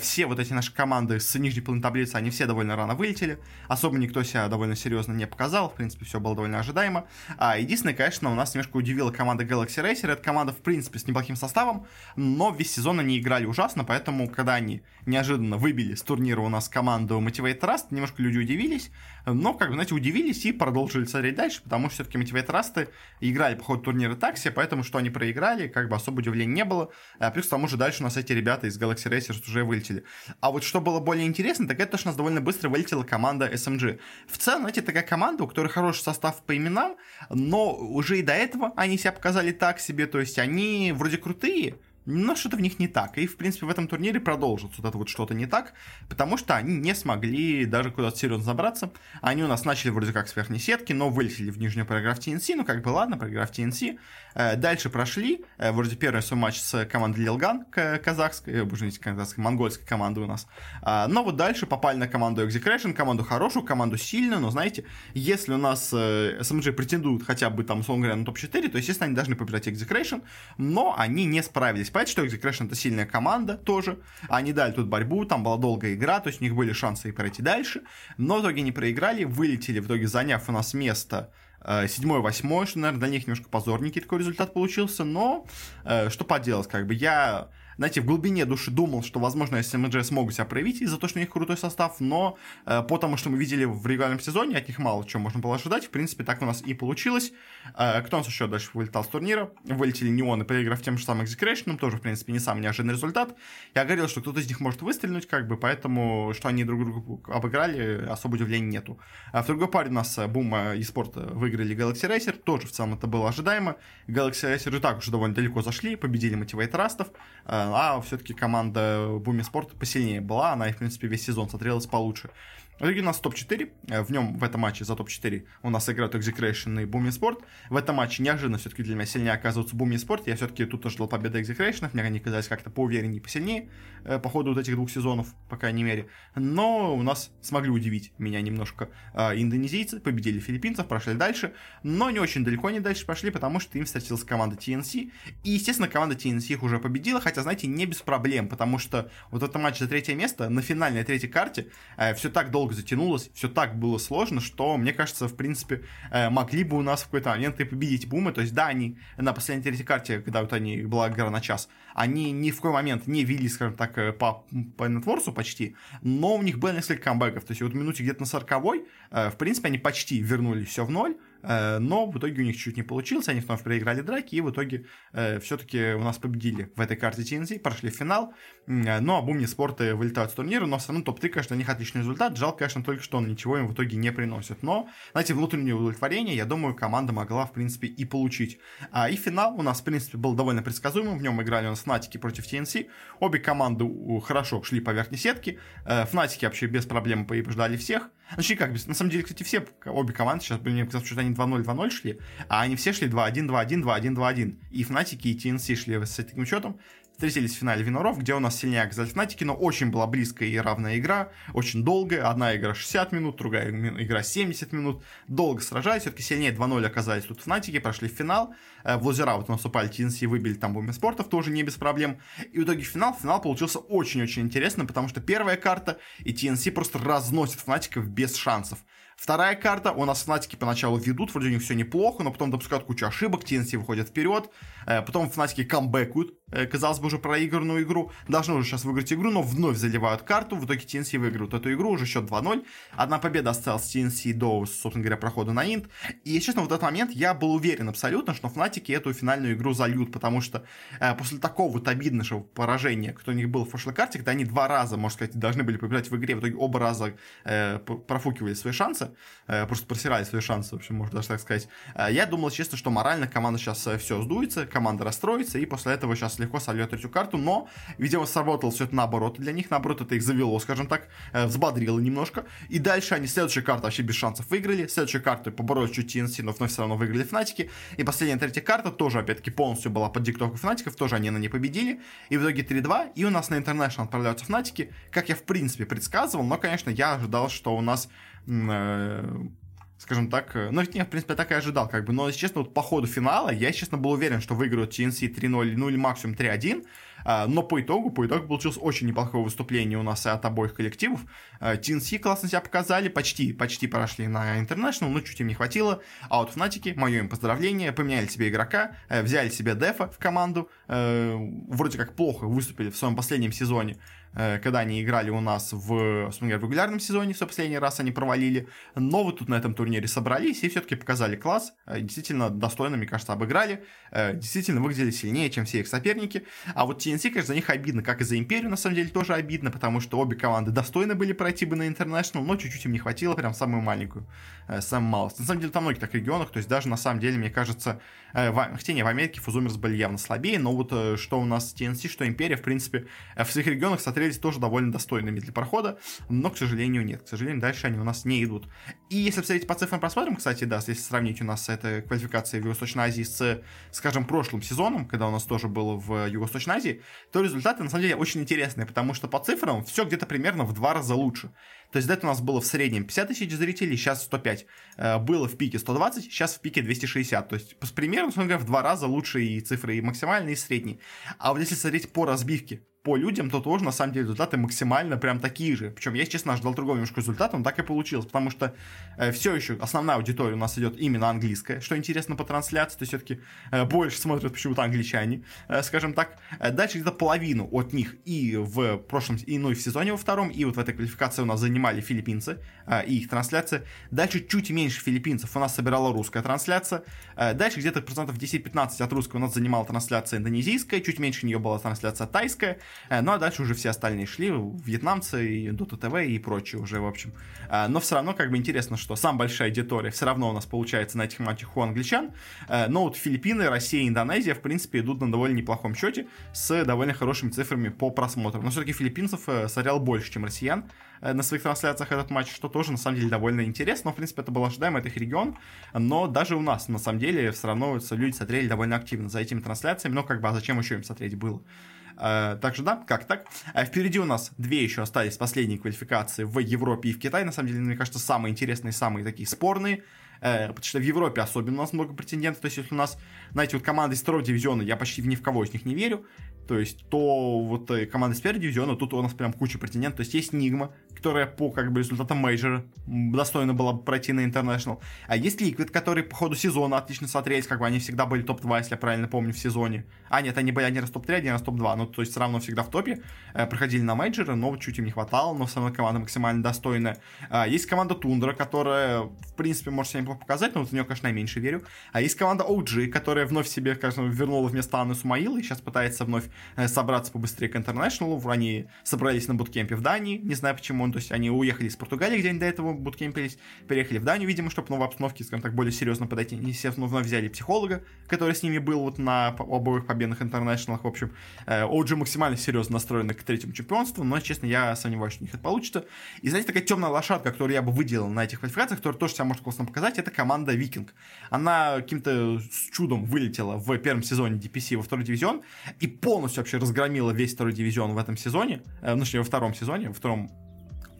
все вот эти наши команды с нижней половины таблицы, они все довольно рано вылетели, особо никто себя довольно серьезно не показал, в принципе, все было довольно ожидаемо. А единственное, конечно, у нас немножко удивила команда Galaxy Racer, это команда, в принципе, с неплохим составом, но весь сезон они играли ужасно, поэтому, когда они неожиданно выбили с турнира у нас команду Motivate Trust, немножко люди удивились, но, как бы, знаете, удивились и продолжили смотреть дальше, потому что все-таки Motivate Trust играли по ходу турнира такси, поэтому что они проиграли, как бы особо удивления не было. А плюс к тому же дальше у нас эти ребята из Galaxy Racers уже вылетели. А вот что было более интересно, так это то, что у нас довольно быстро вылетела команда SMG. В целом, знаете, такая команда, у которой хороший состав по именам, но уже и до этого они себя показали так себе, то есть они вроде крутые, но что-то в них не так. И, в принципе, в этом турнире продолжится вот это вот что-то не так, потому что они не смогли даже куда-то серьезно забраться. Они у нас начали вроде как с верхней сетки, но вылетели в нижнюю проиграв TNC. Ну, как бы ладно, проиграв TNC. Э, дальше прошли. Э, вроде первый свой матч с командой Лилган, казахской, э, боже, не казахской, монгольской командой у нас. А, но вот дальше попали на команду Execration, команду хорошую, команду сильную, но, знаете, если у нас SMG претендуют хотя бы там, условно говоря, на топ-4, то, естественно, они должны побеждать Execration, но они не справились понятно, что Execration это сильная команда тоже. Они дали тут борьбу, там была долгая игра, то есть у них были шансы и пройти дальше. Но в итоге не проиграли, вылетели, в итоге заняв у нас место э, седьмой, восьмой, что, наверное, для них немножко позорненький такой результат получился, но э, что поделать, как бы я знаете, в глубине души думал, что, возможно, SMG смогут себя проявить из-за того, что у них крутой состав, но э, по тому, что мы видели в регулярном сезоне, от них мало чего можно было ожидать. В принципе, так у нас и получилось. Э, кто у нас еще дальше вылетал с турнира? Вылетели Неоны, проиграв тем же самым Execration, тоже, в принципе, не самый неожиданный результат. Я говорил, что кто-то из них может выстрелить, как бы, поэтому, что они друг друга обыграли, особо удивления нету. А в другой паре у нас Бума и Спорт выиграли Galaxy Racer, тоже в целом это было ожидаемо. Galaxy Racer и так уже довольно далеко зашли, победили Motivate Растов, а все-таки команда Буми Спорт посильнее была, она, в принципе, весь сезон смотрелась получше. Итоге у нас топ-4. Э, в нем в этом матче за топ-4 у нас играют Execration и Boomy Sport. В этом матче неожиданно все-таки для меня сильнее оказывается Boomy Sport. Я все-таки тут ожидал победы Execration. Мне они казались как-то поувереннее посильнее э, по ходу вот этих двух сезонов, по крайней мере. Но у нас смогли удивить меня немножко э, индонезийцы. Победили филиппинцев, прошли дальше. Но не очень далеко они дальше пошли, потому что им встретилась команда TNC. И, естественно, команда TNC их уже победила. Хотя, знаете, не без проблем, потому что вот это матч за третье место на финальной третьей карте э, все так долго долго затянулось, все так было сложно, что, мне кажется, в принципе, э, могли бы у нас в какой-то момент и победить Бумы. То есть, да, они на последней третьей карте, когда вот они, была игра на час, они ни в какой момент не вели, скажем так, э, по, по нетворсу почти, но у них было несколько камбэков. То есть, вот минуте где-то на 40 э, в принципе, они почти вернули все в ноль, но в итоге у них чуть не получилось, они вновь проиграли драки, и в итоге э, все-таки у нас победили в этой карте TNC, прошли в финал, э, но обумни спорты вылетают с турнира, но все равно топ-3, конечно, у них отличный результат, жалко, конечно, только что он ничего им в итоге не приносит, но, знаете, внутреннее удовлетворение, я думаю, команда могла, в принципе, и получить. А, и финал у нас, в принципе, был довольно предсказуемым, в нем играли у нас Фнатики против TNC, обе команды хорошо шли по верхней сетке, Фнатики вообще без проблем побеждали всех, Значит, как, на самом деле, кстати, все, обе команды сейчас, мне казалось, что они 2-0, 2-0 шли, а они все шли 2-1, 2-1, 2-1, 2-1. И Фнатики, и TNC шли с таким счетом встретились в финале Виноров, где у нас сильнее оказались Фнатики, но очень была близкая и равная игра, очень долгая. Одна игра 60 минут, другая игра 70 минут. Долго сражались, все-таки сильнее 2-0 оказались тут Фнатики, прошли в финал. Э, в лузера вот наступали TNC, выбили там Буми Спортов, тоже не без проблем. И в итоге финал, финал получился очень-очень интересным, потому что первая карта и TNC просто разносит Фнатиков без шансов. Вторая карта, у нас Фнатики поначалу ведут, вроде у них все неплохо, но потом допускают кучу ошибок, TNC выходят вперед, э, потом Фнатики камбэкают, казалось бы, уже проигранную игру, должны уже сейчас выиграть игру, но вновь заливают карту, в итоге TNC выиграют эту игру, уже счет 2-0, одна победа осталась TNC до, собственно говоря, прохода на Инт, и, честно, в этот момент я был уверен абсолютно, что Фнатики эту финальную игру зальют, потому что э, после такого вот обидного поражения, кто у них был в прошлой карте, когда они два раза, можно сказать, должны были побеждать в игре, в итоге оба раза э, профукивали свои шансы, Э, просто просирали свои шансы, в общем, можно даже так сказать. Э, я думал, честно, что морально команда сейчас э, все сдуется, команда расстроится, и после этого сейчас легко сольет третью карту, но, видимо, сработало все это наоборот. Для них, наоборот, это их завело, скажем так, взбодрило немножко, и дальше они следующую карту вообще без шансов выиграли, следующую карту поборолись чуть TNC, но вновь все равно выиграли Фнатики, и последняя третья карта тоже, опять-таки, полностью была под диктовку Фнатиков, тоже они на ней победили, и в итоге 3-2, и у нас на International отправляются Фнатики, как я, в принципе, предсказывал, но, конечно, я ожидал, что у нас Э, скажем так, э, ну, я, в принципе, так и ожидал, как бы, но, если честно, вот по ходу финала я, честно, был уверен, что выиграют TNC 3-0, ну, или максимум 3-1, а, но по итогу, по итогу получилось очень неплохое выступление у нас от обоих коллективов. TNC классно себя показали, почти, почти прошли на International, но чуть им не хватило. А вот Фнатики, мое им поздравление, поменяли себе игрока, э, взяли себе Дефа в команду, вроде как плохо выступили в своем последнем сезоне, Э, когда они играли у нас в, в регулярном сезоне, все последний раз они провалили, но вы тут на этом турнире собрались и все-таки показали класс, э, действительно достойно, мне кажется, обыграли, э, действительно выглядели сильнее, чем все их соперники, а вот TNC, конечно, за них обидно, как и за Империю, на самом деле, тоже обидно, потому что обе команды достойны были пройти бы на International, но чуть-чуть им не хватило, прям самую маленькую, самую малость. На самом деле, там многих так регионах, то есть даже на самом деле, мне кажется, в, хотя не, в Америке Фузумерс были явно слабее, но вот что у нас TNC, что Империя, в принципе, в своих регионах, смотрели смотрелись тоже довольно достойными для прохода, но, к сожалению, нет. К сожалению, дальше они у нас не идут. И если посмотреть по цифрам просмотрим, кстати, да, если сравнить у нас это квалификация в Юго-Восточной Азии с, скажем, прошлым сезоном, когда у нас тоже было в Юго-Восточной Азии, то результаты, на самом деле, очень интересные, потому что по цифрам все где-то примерно в два раза лучше. То есть до этого у нас было в среднем 50 тысяч зрителей, сейчас 105. Э, было в пике 120, сейчас в пике 260. То есть примерно, в два раза лучше и цифры и максимальные, и средние. А вот если смотреть по разбивке по людям, то тоже, на самом деле, результаты максимально прям такие же. Причем я, честно, ожидал другого немножко результата, но так и получилось, потому что э, все еще основная аудитория у нас идет именно английская, что интересно по трансляции, то все-таки э, больше смотрят почему-то англичане, э, скажем так. Э, дальше где-то половину от них и в прошлом, и, ну, и в сезоне во втором, и вот в этой квалификации у нас занимали филиппинцы э, и их трансляция. Дальше чуть меньше филиппинцев у нас собирала русская трансляция. Э, дальше где-то процентов 10-15 от русского у нас занимала трансляция индонезийская, чуть меньше нее была трансляция тайская, ну а дальше уже все остальные шли, вьетнамцы, и Dota TV и прочие уже, в общем. Э, но все равно как бы интересно, что самая большая аудитория все равно у нас получается на этих матчах у англичан. Э, но вот Филиппины, Россия и Индонезия, в принципе, идут на довольно неплохом счете с довольно хорошими цифрами по просмотрам. Но все-таки филиппинцев смотрел больше, чем россиян на своих трансляциях этот матч, что тоже на самом деле довольно интересно. Но, в принципе, это было ожидаемо, это их регион. Но даже у нас, на самом деле, все равно люди смотрели довольно активно за этими трансляциями. Но как бы, а зачем еще им смотреть было? Э, так что да, как так. А впереди у нас две еще остались последние квалификации в Европе и в Китае. На самом деле, мне кажется, самые интересные, самые такие спорные. Э, потому что в Европе особенно у нас много претендентов. То есть, если у нас, знаете, вот команды из второго дивизиона, я почти ни в кого из них не верю. То есть, то вот э, команда из первого дивизиона, тут у нас прям куча претендентов. То есть, есть Nigma, которая по как бы результатам мейджора достойно была бы пройти на International. А есть Liquid, который по ходу сезона отлично смотрелись, как бы они всегда были топ-2, если я правильно помню, в сезоне. А, нет, они были один раз топ-3, один раз топ-2, ну, то есть все равно всегда в топе, э, проходили на мейджоры, но чуть им не хватало, но все равно команда максимально достойная. А, есть команда Тундра, которая, в принципе, может себя неплохо показать, но вот в нее, конечно, я меньше верю. А есть команда OG, которая вновь себе, конечно, вернула вместо Анны Сумаила и сейчас пытается вновь э, собраться побыстрее к International. Они собрались на буткемпе в Дании, не знаю почему, то есть они уехали из Португалии, где они до этого буткемпились, переехали в Данию, видимо, чтобы новой обстановке, скажем так, более серьезно подойти. Естественно, вновь взяли психолога, который с ними был вот на обоих победных интернешнлах. В общем, OG э, максимально серьезно настроены к третьему чемпионству, но, честно, я сомневаюсь, что у них это получится. И, знаете, такая темная лошадка, которую я бы выделил на этих квалификациях, которая тоже себя может классно показать, это команда Викинг. Она каким-то чудом вылетела в первом сезоне DPC во второй дивизион и полностью вообще разгромила весь второй дивизион в этом сезоне, э, ну, точнее, во втором сезоне, во втором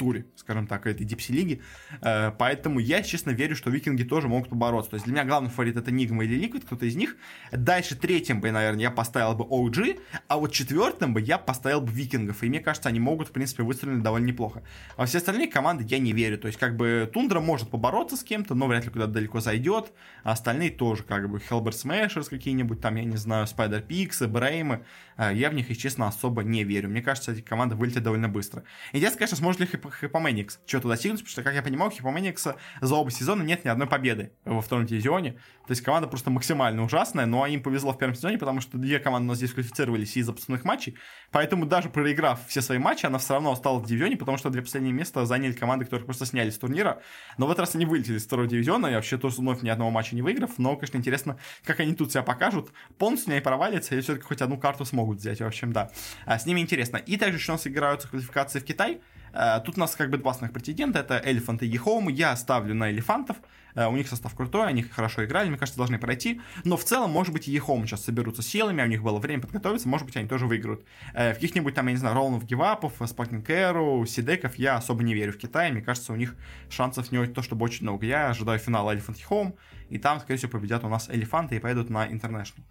туре, скажем так, этой DPC лиги. Э, поэтому я, честно, верю, что викинги тоже могут побороться. То есть для меня главный фаворит это Nigma или Liquid, кто-то из них. Дальше третьим бы, наверное, я поставил бы OG, а вот четвертым бы я поставил бы викингов. И мне кажется, они могут, в принципе, выстрелить довольно неплохо. А все остальные команды я не верю. То есть, как бы, Тундра может побороться с кем-то, но вряд ли куда-то далеко зайдет. А остальные тоже, как бы, Hellbird Smashers какие-нибудь, там, я не знаю, Spider Pix, Бреймы. Э, я в них, если честно, особо не верю. Мне кажется, эти команды вылетят довольно быстро. Интересно, конечно, сможет ли Хипоменикс что-то достигнуть, потому что, как я понимаю, у Хипоменикса за оба сезона нет ни одной победы во втором дивизионе. То есть команда просто максимально ужасная, но им повезло в первом сезоне, потому что две команды у нас здесь квалифицировались из запасных матчей, поэтому даже проиграв все свои матчи, она все равно осталась в дивизионе, потому что две последние места заняли команды, которые просто сняли с турнира. Но в этот раз они вылетели из второго дивизиона, и вообще тоже вновь ни одного матча не выиграв, но, конечно, интересно, как они тут себя покажут. Полностью не провалится, или все-таки хоть одну карту смогут взять, в общем, да. А, с ними интересно. И также еще у нас играются квалификации в Китай, Э, тут у нас как бы два основных претендента, это Elephant и EHOME. Я ставлю на Элефантов, э, у них состав крутой, они хорошо играли, мне кажется, должны пройти. Но в целом, может быть, и сейчас соберутся силами, а у них было время подготовиться, может быть, они тоже выиграют. Э, в каких-нибудь там, я не знаю, Роланов Гивапов, Спакинг Эру, Сидеков я особо не верю в Китае, мне кажется, у них шансов не то, чтобы очень много. Я ожидаю финала Elephant EHOME, и там, скорее всего, победят у нас Элефанты и поедут на International.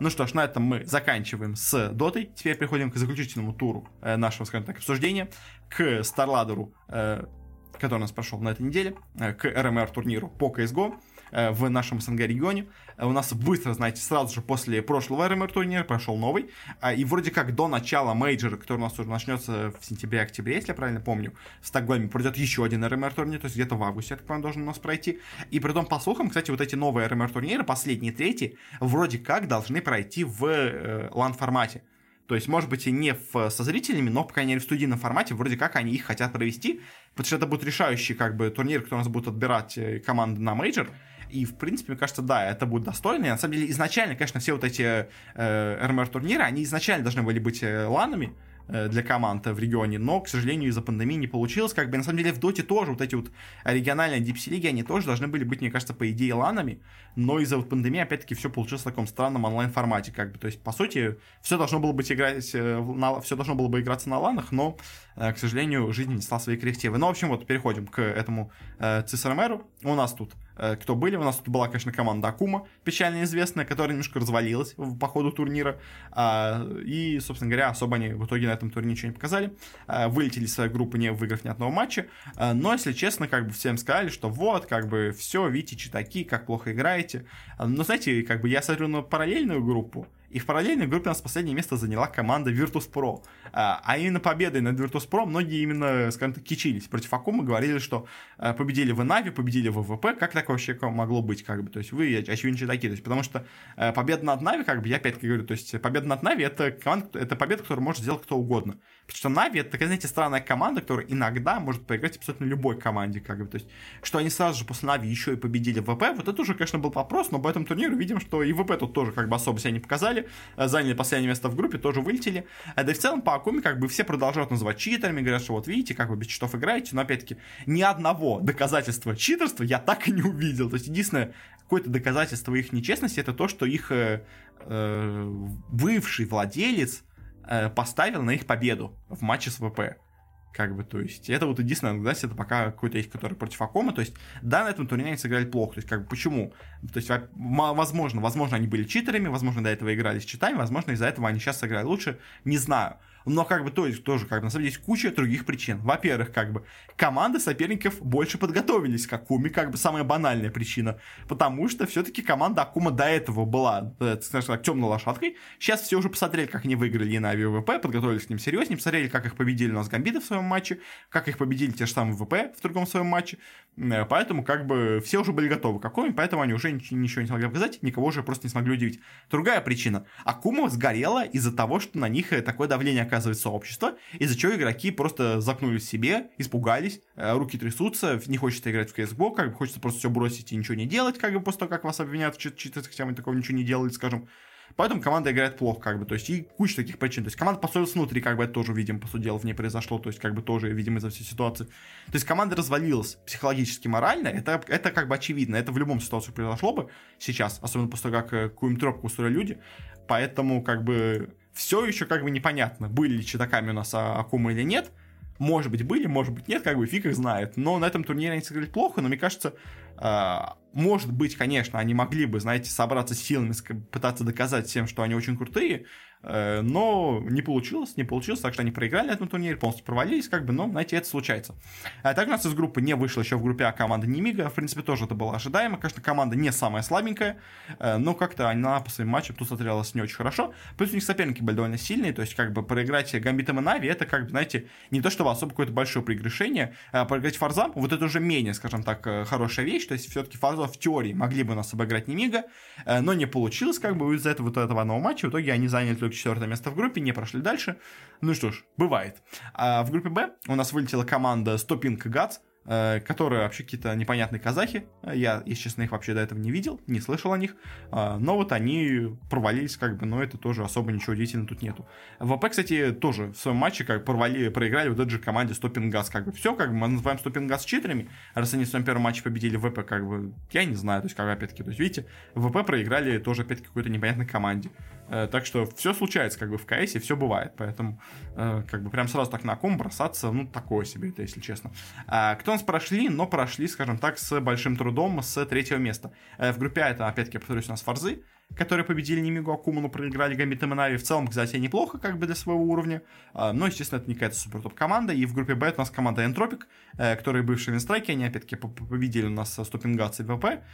Ну что ж, на этом мы заканчиваем с дотой. Теперь переходим к заключительному туру э, нашего, скажем так, обсуждения, к StarLadder у, э, который у нас прошел на этой неделе, э, к RMR турниру по CSGO. Э, в нашем СНГ регионе. Э, у нас быстро, знаете, сразу же после прошлого RMR турнира прошел новый. А, и вроде как до начала мейджора, который у нас уже начнется в сентябре-октябре, если я правильно помню, в Стокгольме пройдет еще один RMR турнир, то есть где-то в августе, так понимаю, должен у нас пройти. И при том, по слухам, кстати, вот эти новые RMR турниры, последние третьи, вроде как должны пройти в э, LAN-формате. То есть, может быть, и не в, со зрителями, но, по крайней мере, в студийном формате, вроде как они их хотят провести, потому что это будет решающий, как бы, турнир, который у нас будет отбирать команды на мейджор. И, в принципе, мне кажется, да, это будет достойно. И, на самом деле, изначально, конечно, все вот эти э, RMR-турниры, они изначально должны были быть э, ланами, Э, для команд в регионе, но, к сожалению, из-за пандемии не получилось. Как бы, на самом деле, в Доте тоже вот эти вот региональные дипси лиги, они тоже должны были быть, мне кажется, по идее, ланами, но из-за вот пандемии, опять-таки, все получилось в таком странном онлайн-формате, как бы, то есть, по сути, все должно было быть играть, э, на, все должно было бы играться на ланах, но, к сожалению, жизнь несла свои коррективы. Ну, в общем, вот, переходим к этому э, ЦСРМРу. У нас тут Э, кто были. У нас тут была, конечно, команда Акума, печально известная, которая немножко развалилась по ходу турнира. А, и, собственно говоря, особо они в итоге на этом турнире ничего не показали. А, вылетели из своей группы, не выиграв ни одного матча. А, но, если честно, как бы всем сказали, что вот, как бы, все, видите, читаки, как плохо играете. Но, знаете, как бы я смотрю на параллельную группу, и в параллельной группе у нас последнее место заняла команда Virtus.pro. А, а именно победой над Virtus.pro многие именно, скажем так, кичились. Против Акумы говорили, что а, победили в Нави, победили в ВВП. Как такое вообще могло быть? Как бы? То есть вы очевидно такие. То есть, потому что а, победа над Нави, как бы я опять-таки говорю, то есть победа над Нави это, команда, это победа, которую может сделать кто угодно. Потому что Нави это такая, знаете, странная команда, которая иногда может проиграть абсолютно любой команде. Как бы. То есть, что они сразу же после Нави еще и победили в VP, вот это уже, конечно, был вопрос, но по этому турниру видим, что и VP тут тоже как бы особо себя не показали. Э, заняли последнее место в группе, тоже вылетели. А да и в целом по Акуме как бы все продолжают называть читерами, говорят, что вот видите, как вы без читов играете, но опять-таки ни одного доказательства читерства я так и не увидел. То есть единственное какое-то доказательство их нечестности это то, что их э, э, бывший владелец э, поставил на их победу в матче с ВП. Как бы, то есть, это вот единственное наглядность, это пока какой-то есть, который против Акома. То есть, да, на этом турнире они сыграли плохо. То есть, как бы, почему? То есть, возможно, возможно, они были читерами, возможно, до этого играли с читами, возможно, из-за этого они сейчас сыграли лучше, не знаю. Но как бы то есть тоже как бы на самом деле есть куча других причин. Во-первых, как бы команды соперников больше подготовились к Акуме, как бы самая банальная причина. Потому что все-таки команда Акума до этого была, э, скажем так, темной лошадкой. Сейчас все уже посмотрели, как они выиграли на ВВП, подготовились к ним серьезнее, посмотрели, как их победили у нас Гамбиты в своем матче, как их победили те же самые ВП в другом своем матче. Э, поэтому как бы все уже были готовы к Акуме, поэтому они уже ничего не смогли показать, никого уже просто не смогли удивить. Другая причина. Акума сгорела из-за того, что на них э, такое давление оказывает сообщество, из-за чего игроки просто запнулись в себе, испугались, э, руки трясутся, не хочется играть в CSGO, как бы хочется просто все бросить и ничего не делать, как бы после того, как вас обвиняют в читерстве, хотя вы такого ничего не делали, скажем. Поэтому команда играет плохо, как бы, то есть, и куча таких причин. То есть, команда поссорилась внутри, как бы, это тоже, видим, по сути дела, не произошло, то есть, как бы, тоже, видимо, из-за всей ситуации. То есть, команда развалилась психологически, морально, это, это как бы очевидно, это в любом ситуации произошло бы сейчас, особенно после того, как э, какую-нибудь тропку устроили люди, поэтому, как бы, все еще как бы непонятно, были ли читаками у нас а, Акума или нет. Может быть, были, может быть, нет, как бы фиг их знает. Но на этом турнире они сыграли плохо, но мне кажется, э, может быть, конечно, они могли бы, знаете, собраться силами, пытаться доказать всем, что они очень крутые, Э, но не получилось, не получилось, так что они проиграли на этом турнире, полностью провалились, как бы, но, знаете, это случается. А у нас из группы не вышла еще в группе А команда Немига, в принципе, тоже это было ожидаемо, конечно, команда не самая слабенькая, э, но как-то она по своим матчам тут смотрелась не очень хорошо, плюс у них соперники были довольно сильные, то есть, как бы, проиграть Гамбитом и Нави, это, как бы, знаете, не то, что особо какое-то большое прегрешение, а проиграть Фарзам, вот это уже менее, скажем так, хорошая вещь, то есть, все-таки Фарзам в теории могли бы нас обыграть Немига, но не получилось, как бы, из-за этого вот этого одного матча, в итоге они заняли только четвертое место в группе, не прошли дальше. Ну что ж, бывает. А в группе Б у нас вылетела команда Guts, э, которые вообще какие-то непонятные казахи. Я, если честно, их вообще до этого не видел, не слышал о них. А, но вот они провалились, как бы, но это тоже особо ничего удивительного тут нету. ВП, кстати, тоже в своем матче как провалили, проиграли вот этой же команде Gas, как бы все, как бы мы называем Gas читерами, раз они в своем первом матче победили ВП, как бы, я не знаю, то есть, как опять-таки, то есть, видите, ВП проиграли тоже опять какой-то непонятной команде. Э, так что все случается как бы в КС, все бывает. Поэтому э, как бы прям сразу так на ком бросаться, ну, такое себе это, если честно. А, кто нас прошли, но прошли, скажем так, с большим трудом с третьего места. Э, в группе А это, опять-таки, повторюсь, у нас Форзы, которые победили Немигу Акуму, но проиграли Гамбит Манави. В целом, кстати, неплохо как бы для своего уровня. Но, естественно, это не какая-то супер топ команда. И в группе Б у нас команда Энтропик, которые бывшие винстрайки, они опять-таки победили у нас Стопингация и ВП,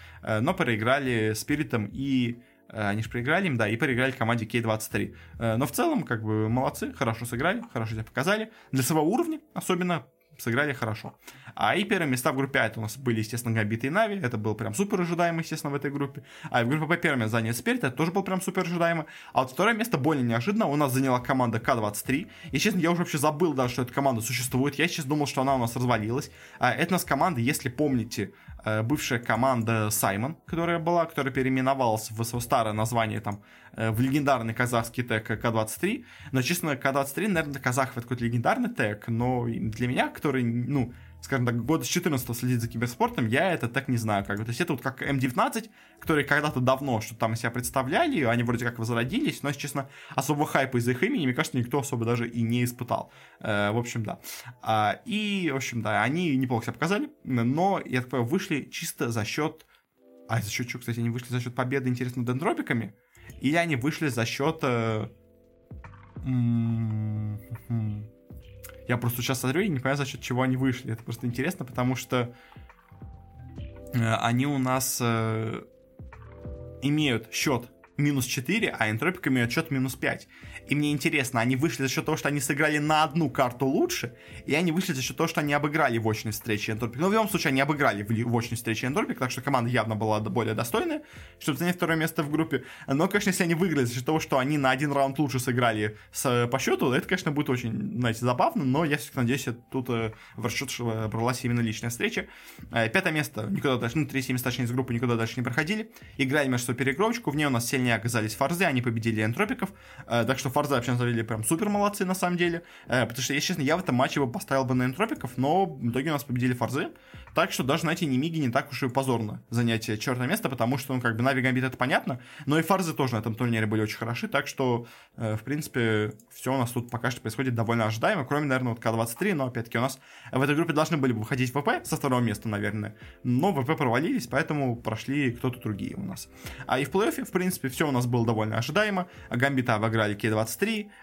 но проиграли Спиритом и они же проиграли им, да, и проиграли команде K23. Э, но в целом, как бы, молодцы, хорошо сыграли, хорошо себя показали. Для своего уровня особенно сыграли хорошо. А и первые места в группе А это у нас были, естественно, Габиты и Нави. Это был прям супер ожидаемо, естественно, в этой группе. А в группе Б первое место занял Спирит, это тоже был прям супер ожидаемо. А вот второе место более неожиданно у нас заняла команда К-23. И, честно, я уже вообще забыл даже, что эта команда существует. Я сейчас думал, что она у нас развалилась. А это у нас команда, если помните, Э, бывшая команда Саймон, которая была, которая переименовалась в свое старое название там э, в легендарный казахский тег К-23. Но, честно, К-23, наверное, для казахов это какой-то легендарный тег, но для меня, который, ну, скажем так, года с 14 следить за киберспортом, я это так не знаю. Как бы. То есть это вот как М19, которые когда-то давно что-то там из себя представляли, они вроде как возродились, но, если честно, особого хайпа из-за их имени, мне кажется, никто особо даже и не испытал. Э, в общем, да. А, и, в общем, да, они неплохо себя показали, но, я так понимаю, вышли чисто за счет А за счет чего, кстати, они вышли за счет победы, интересно, над эндропиками? Или они вышли за счет... Э... Я просто сейчас смотрю и не понимаю, за счет чего они вышли. Это просто интересно, потому что э, они у нас э, имеют счет минус 4, а энтропик имеет счет минус 5. И мне интересно, они вышли за счет того, что они сыграли на одну карту лучше, и они вышли за счет того, что они обыграли в очной встрече Энтропик. Но в любом случае они обыграли в, в очной встрече Энтропик, так что команда явно была более достойная, чтобы занять второе место в группе. Но, конечно, если они выиграли за счет того, что они на один раунд лучше сыграли с, по счету, это, конечно, будет очень, знаете, забавно, но я все-таки надеюсь, тут э, в расчет бралась именно личная встреча. Э, пятое место, никуда дальше, ну, третье место, точнее, из группы никуда дальше не проходили. Играли между собой переигровочку, в ней у нас сильнее оказались Форзы, они победили Энтропиков, э, так что Форза вообще на прям супер молодцы на самом деле. Э, потому что, если честно, я в этом матче бы поставил бы на энтропиков, но в итоге у нас победили Форзы. Так что даже, знаете, не Миги не так уж и позорно занятие черное место, потому что, ну, как бы, Нави Гамбит это понятно, но и Фарзы тоже на этом турнире были очень хороши, так что, э, в принципе, все у нас тут пока что происходит довольно ожидаемо, кроме, наверное, вот К-23, но, опять-таки, у нас в этой группе должны были бы выходить ВП со второго места, наверное, но ВП провалились, поэтому прошли кто-то другие у нас. А и в плей-оффе, в принципе, все у нас было довольно ожидаемо. Гамбита обыграли К-23,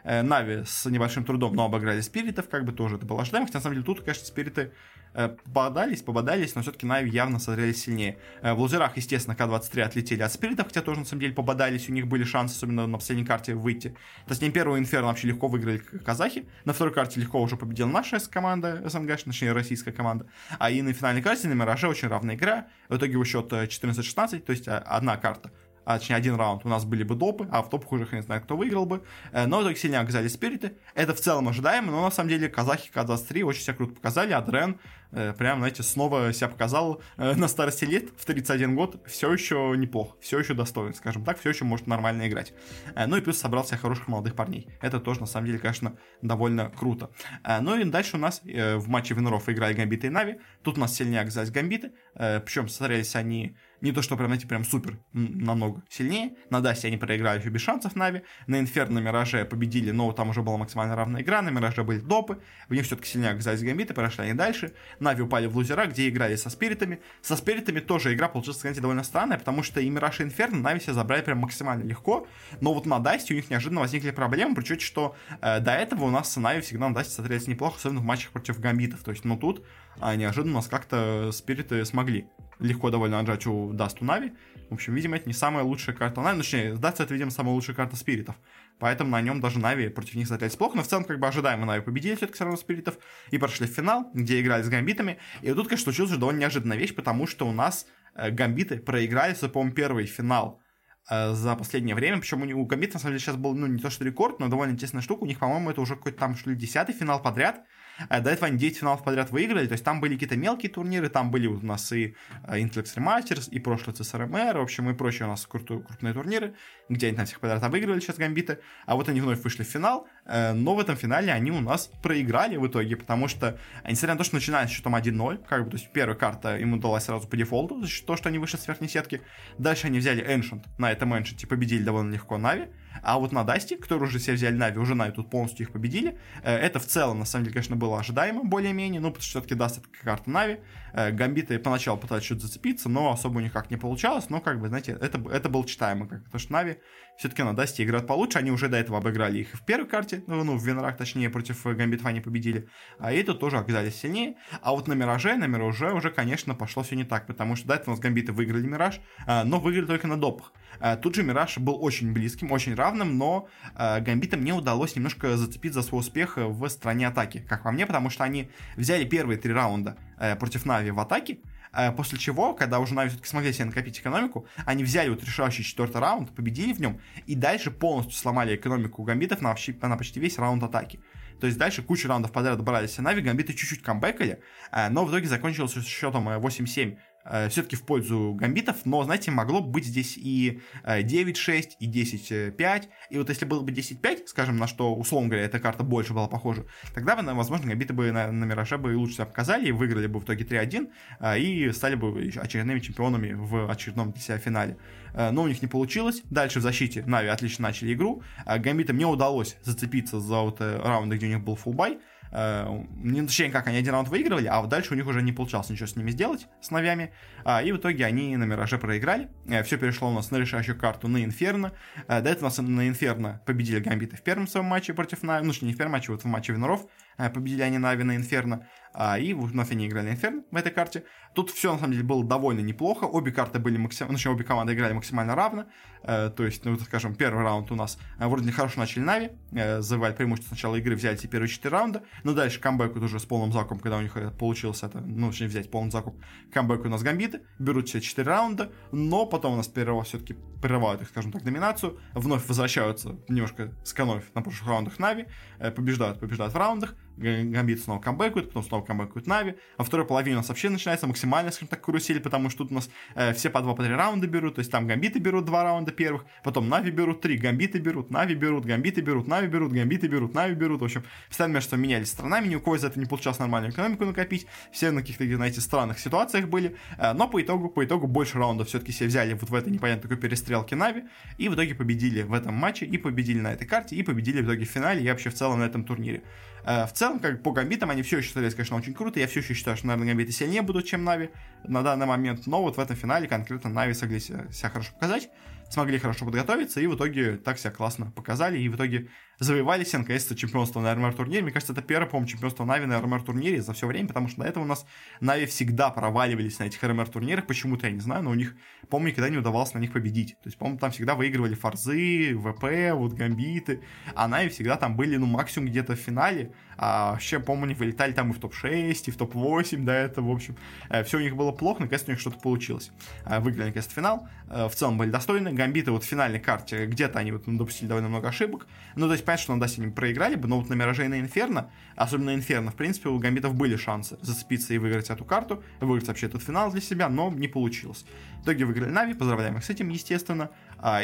э, Нави с небольшим трудом, но обыграли Спиритов, как бы тоже это было ожидаемо, хотя, на самом деле, тут, конечно, Спириты Э, попадались, попадались, но все-таки Нави явно смотрелись сильнее. Э, в лузерах, естественно, К-23 отлетели от спиритов, хотя тоже, на самом деле, попадались, у них были шансы, особенно на последней карте, выйти. То есть, не первую Инферно вообще легко выиграли казахи, на второй карте легко уже победила наша команда, СНГ, точнее, российская команда, а и на финальной карте на Мираже очень равная игра, в итоге его счет 14-16, то есть одна карта а точнее один раунд у нас были бы допы, а в топах уже хрен знает, кто выиграл бы. Э, но в итоге сильнее оказались спириты. Это в целом ожидаемо, но на самом деле казахи К-23 очень себя круто показали, а Дрен э, прям, знаете, снова себя показал э, на старости лет, в 31 год, все еще неплохо, все еще достоин, скажем так, все еще может нормально играть. Ну и плюс собрал себе хороших молодых парней. Это тоже, на самом деле, конечно, довольно круто. Ну и дальше у нас в матче Венеров играли Гамбиты и Нави. Тут у нас сильнее оказались Гамбиты, причем смотрелись они не то, что прям, знаете, прям супер намного сильнее. На Дасте они проиграли еще без шансов Нави. На Инферно Мираже победили, но там уже была максимально равная игра. На Мираже были допы. В них все-таки сильнее оказались гамбиты, прошли они дальше. Нави упали в лузера, где играли со спиритами. Со спиритами тоже игра получилась, знаете, довольно странная, потому что и Мираж и Инферно Нави все забрали прям максимально легко. Но вот на Дасте у них неожиданно возникли проблемы, при учете, что э, до этого у нас с Нави всегда на Дасте смотрелись неплохо, особенно в матчах против гамбитов. То есть, ну тут а неожиданно нас как-то спириты смогли легко довольно отжать у Дасту Нави. В общем, видимо, это не самая лучшая карта Нави. Ну, точнее, Даст это, видимо, самая лучшая карта спиритов. Поэтому на нем даже Нави против них смотрелись плохо. Но в целом, как бы ожидаемо Нави победили все-таки все равно спиритов. И прошли в финал, где играли с гамбитами. И вот тут, конечно, случилась довольно неожиданная вещь, потому что у нас э, гамбиты проиграли, по-моему, первый финал э, за последнее время. Причем у, у Гамбита, на самом деле, сейчас был, ну, не то что рекорд, но довольно интересная штука. У них, по-моему, это уже какой-то там, что ли, десятый финал подряд. А до этого они 9 финалов подряд выиграли, то есть там были какие-то мелкие турниры, там были у нас и э, Intel Extreme Masters, и прошлый CSRMR, в общем, и прочие у нас крупные турниры, где они там всех подряд выигрывали сейчас гамбиты, а вот они вновь вышли в финал, э, но в этом финале они у нас проиграли в итоге, потому что, несмотря на то, что начинали с счетом 1-0, как бы, то есть первая карта им удалась сразу по дефолту, за того, что они вышли с верхней сетки, дальше они взяли Ancient, на этом Ancient победили довольно легко Нави, а вот на Дасте, которые уже все взяли Нави, уже Нави тут полностью их победили. Э, это в целом, на самом деле, конечно, было ожидаемо более-менее, ну, потому что все-таки Даст это карта Нави. Э, гамбиты поначалу пытались что-то зацепиться, но особо у них как не получалось. Но, как бы, знаете, это, это было читаемо, как, потому что Нави все-таки на Дасте играют получше. Они уже до этого обыграли их в первой карте, ну, ну в Венерах, точнее, против гамбитов они победили. А это тоже оказались сильнее. А вот на Мираже, на Мираже уже, конечно, пошло все не так, потому что до этого у нас гамбиты выиграли Мираж, э, но выиграли только на допах. Тут же Мираж был очень близким, очень равным, но э, Гамбитам не удалось немножко зацепить за свой успех в стране атаки, как по мне, потому что они взяли первые три раунда э, против Нави в атаке, э, после чего, когда уже Нави все-таки смогли себе накопить экономику, они взяли вот решающий четвертый раунд, победили в нем, и дальше полностью сломали экономику Гамбитов на, на почти весь раунд атаки. То есть дальше кучу раундов подряд брались Нави, Гамбиты чуть-чуть камбэкали, э, но в итоге закончилось счетом 8-7 Э, все-таки в пользу гамбитов, но, знаете, могло быть здесь и 9-6, э, и 10-5, и вот если было бы 10-5, скажем, на что, условно говоря, эта карта больше была похожа, тогда бы, возможно, гамбиты бы на, на Мираже бы лучше себя показали, и выиграли бы в итоге 3-1, э, и стали бы очередными чемпионами в очередном для себя финале. Но у них не получилось. Дальше в защите Нави отлично начали игру. Гамбитам не удалось зацепиться за вот раунды, где у них был full buy. Э, не точнее, как они один раунд выигрывали, а вот дальше у них уже не получалось ничего с ними сделать, с Навями. А, и в итоге они на Мираже проиграли. Э, все перешло у нас на решающую карту на Инферно. Э, до этого у нас на Инферно победили Гамбиты в первом своем матче против Нави. Ну, что не в первом матче, вот в матче Виноров. Победили они Нави на Инферно. А, и вновь они играли Инферно в этой карте. Тут все, на самом деле, было довольно неплохо. Обе карты были максимально... Ну, обе команды играли максимально равно. Э, то есть, ну, скажем, первый раунд у нас э, вроде хорошо начали Нави. Э, завоевали преимущество сначала игры, взяли эти первые четыре раунда. Но дальше камбэк уже с полным закупом, когда у них э, получилось это, ну, точнее, взять полный закуп. Камбэк у нас гамбиты. Берут все четыре раунда. Но потом у нас первого все-таки прерывают их, скажем так, доминацию. Вновь возвращаются немножко сэкономив на прошлых раундах Нави. Э, побеждают, побеждают в раундах. Гамбит снова камбэкают, потом снова камбэкают Нави. А второй половине у нас вообще начинается максимально, скажем так, карусель, потому что тут у нас э, все по два, по три раунда берут, то есть там гамбиты берут два раунда первых, потом Нави берут три, гамбиты берут, Нави берут, гамбиты берут, Нави берут, гамбиты берут, Нави берут, в общем, постоянно собой менялись сторонами, ни у кого из этого не получалось нормальную экономику накопить, все на каких-то, знаете, странных ситуациях были, э, но по итогу, по итогу больше раундов все-таки все взяли вот в этой непонятной такой перестрелке Нави, и в итоге победили в этом матче, и победили на этой карте, и победили в итоге в финале, и вообще в целом на этом турнире. Э, в целом, как по гамбитам, они все еще смотрелись, конечно, очень круто. Я все еще считаю, что, наверное, гамбиты сильнее будут, чем Нави на данный момент. Но вот в этом финале конкретно Нави смогли себя хорошо показать, смогли хорошо подготовиться, и в итоге так себя классно показали, и в итоге завоевали все наконец-то чемпионство на RMR турнире. Мне кажется, это первое, по-моему, чемпионство Нави на RMR турнире за все время, потому что до этого у нас Нави всегда проваливались на этих RMR турнирах, почему-то я не знаю, но у них, по-моему, никогда не удавалось на них победить. То есть, по-моему, там всегда выигрывали Форзы, ВП, вот Гамбиты, а Нави всегда там были, ну, максимум где-то в финале, а вообще, по-моему, они вылетали там и в топ-6, и в топ-8 до этого, в общем. Э, все у них было плохо, наконец-то у них что-то получилось. Э, выиграли, наконец-то, финал. Э, в целом были достойны. Гамбиты вот в финальной карте где-то они вот допустили довольно много ошибок. Ну, то есть, понятно, что на Дасе они проиграли бы, но вот на Мираже и на Инферно, особенно на Инферно, в принципе, у Гамбитов были шансы зацепиться и выиграть эту карту, выиграть вообще этот финал для себя, но не получилось. В итоге выиграли Нави, поздравляем их с этим, естественно.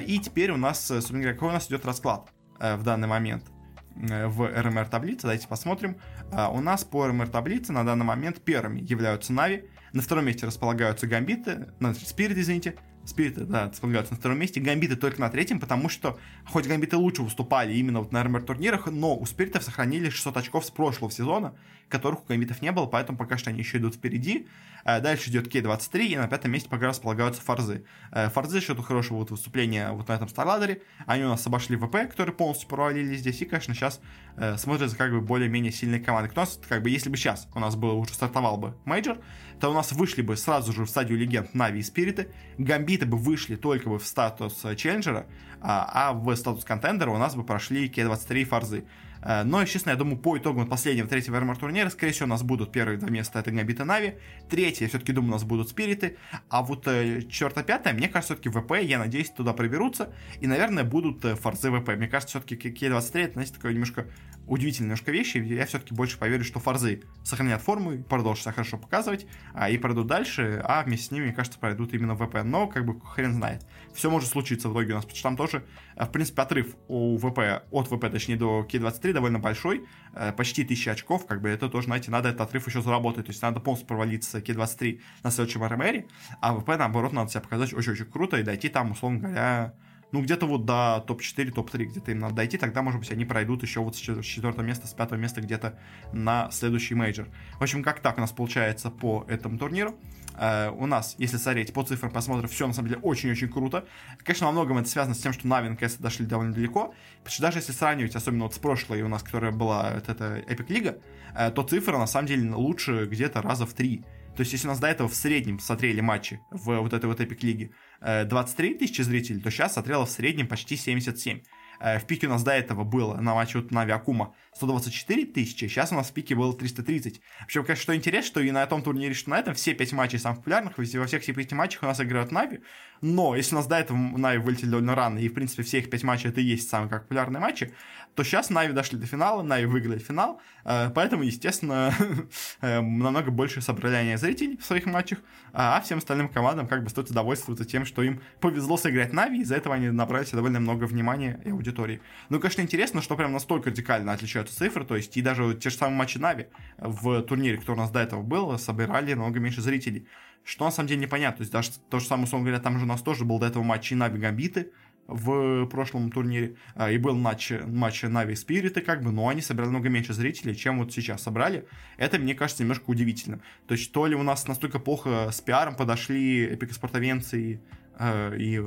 И теперь у нас, собственно говоря, какой у нас идет расклад в данный момент – Э, в РМР таблице. Давайте посмотрим. А, у нас по РМР таблице на данный момент первыми являются Нави. На втором месте располагаются Гамбиты, ну, Спирит, извините. Спириты, да, располагаются на втором месте, Гамбиты только на третьем, потому что, хоть Гамбиты лучше выступали именно вот на РМР турнирах, но у Спиритов сохранили 600 очков с прошлого сезона, которых у Гамбитов не было, поэтому пока что они еще идут впереди. Э, дальше идет К-23, и на пятом месте пока располагаются Форзы. Э, Форзы счету хорошего вот выступления вот на этом Старладере. Они у нас обошли ВП, которые полностью провалили здесь, и, конечно, сейчас э, смотрятся как бы более-менее сильные команды. Кто нас, как бы, если бы сейчас у нас был, уже стартовал бы мейджор, то у нас вышли бы сразу же в стадию легенд Нави и Спириты. Гамбиты бы вышли только бы в статус челленджера, а, а в статус контендера у нас бы прошли К-23 и Форзы. Э, но, естественно, я думаю, по итогам последнего третьего RMR турнира, скорее всего, у нас будут первые два места, это Гамбиты, Нави. Третье, я все-таки думаю, у нас будут Спириты. А вот э, четвертое, пятое, мне кажется, все-таки ВП, я надеюсь, туда проберутся. И, наверное, будут э, Форзы ВП. Мне кажется, все-таки К23, это, знаете, такое немножко удивительные немножко вещи. Я все-таки больше поверю, что Форзы сохранят форму продолжат себя хорошо показывать, а, и пройдут дальше, а вместе с ними, мне кажется, пройдут именно ВП. Но, как бы, хрен знает. Все может случиться в итоге у нас, потому что там тоже, в принципе, отрыв у ВП, от ВП, точнее, до К23 довольно большой. Э, почти 1000 очков, как бы это тоже, знаете, надо этот отрыв еще заработать, то есть надо полностью провалиться К-23 на следующем RMR, а ВП, наоборот, надо себя показать очень-очень круто и дойти там, условно говоря, ну, где-то вот до топ-4, топ-3 где-то им надо дойти, тогда, может быть, они пройдут еще вот с четвертого места, с пятого места где-то на следующий мейджор. В общем, как так у нас получается по этому турниру. Э, у нас, если смотреть по цифрам просмотров, все на самом деле очень-очень круто. Конечно, во многом это связано с тем, что Нави наконец дошли довольно далеко. Потому что даже если сравнивать, особенно вот с прошлой у нас, которая была вот эта Epic League, uh, то цифры на самом деле лучше где-то раза в три. То есть, если у нас до этого в среднем смотрели матчи в вот этой вот Epic Лиге 23 тысячи зрителей, то сейчас смотрело в среднем почти 77. Э, в пике у нас до этого было на матче вот на Авиакума 124 тысячи, сейчас у нас в пике было 330. Причем, конечно, что интересно, что и на том турнире, что на этом, все 5 матчей самых популярных, во всех этих 5 матчах у нас играют Нави, но если у нас до этого Нави вылетели довольно рано, и, в принципе, все их 5 матчей это и есть самые как популярные матчи, то сейчас Нави дошли до финала, Нави выиграли финал, э, поэтому, естественно, э, намного больше собрали зрителей в своих матчах, а всем остальным командам как бы стоит удовольствоваться тем, что им повезло сыграть Нави, из-за этого они набрали себе довольно много внимания и аудитории. Ну, конечно, интересно, что прям настолько радикально отличаются цифры, то есть и даже те же самые матчи Нави в турнире, который у нас до этого был, собирали намного меньше зрителей. Что на самом деле непонятно. То есть даже то же самое, условно говоря, там же у нас тоже был до этого матч и Нави Гамбиты, в прошлом турнире, и был матч, матч Нави Спириты, как бы, но они собирали много меньше зрителей, чем вот сейчас собрали. Это, мне кажется, немножко удивительно. То есть, то ли у нас настолько плохо с пиаром подошли эпикоспортовенцы э, и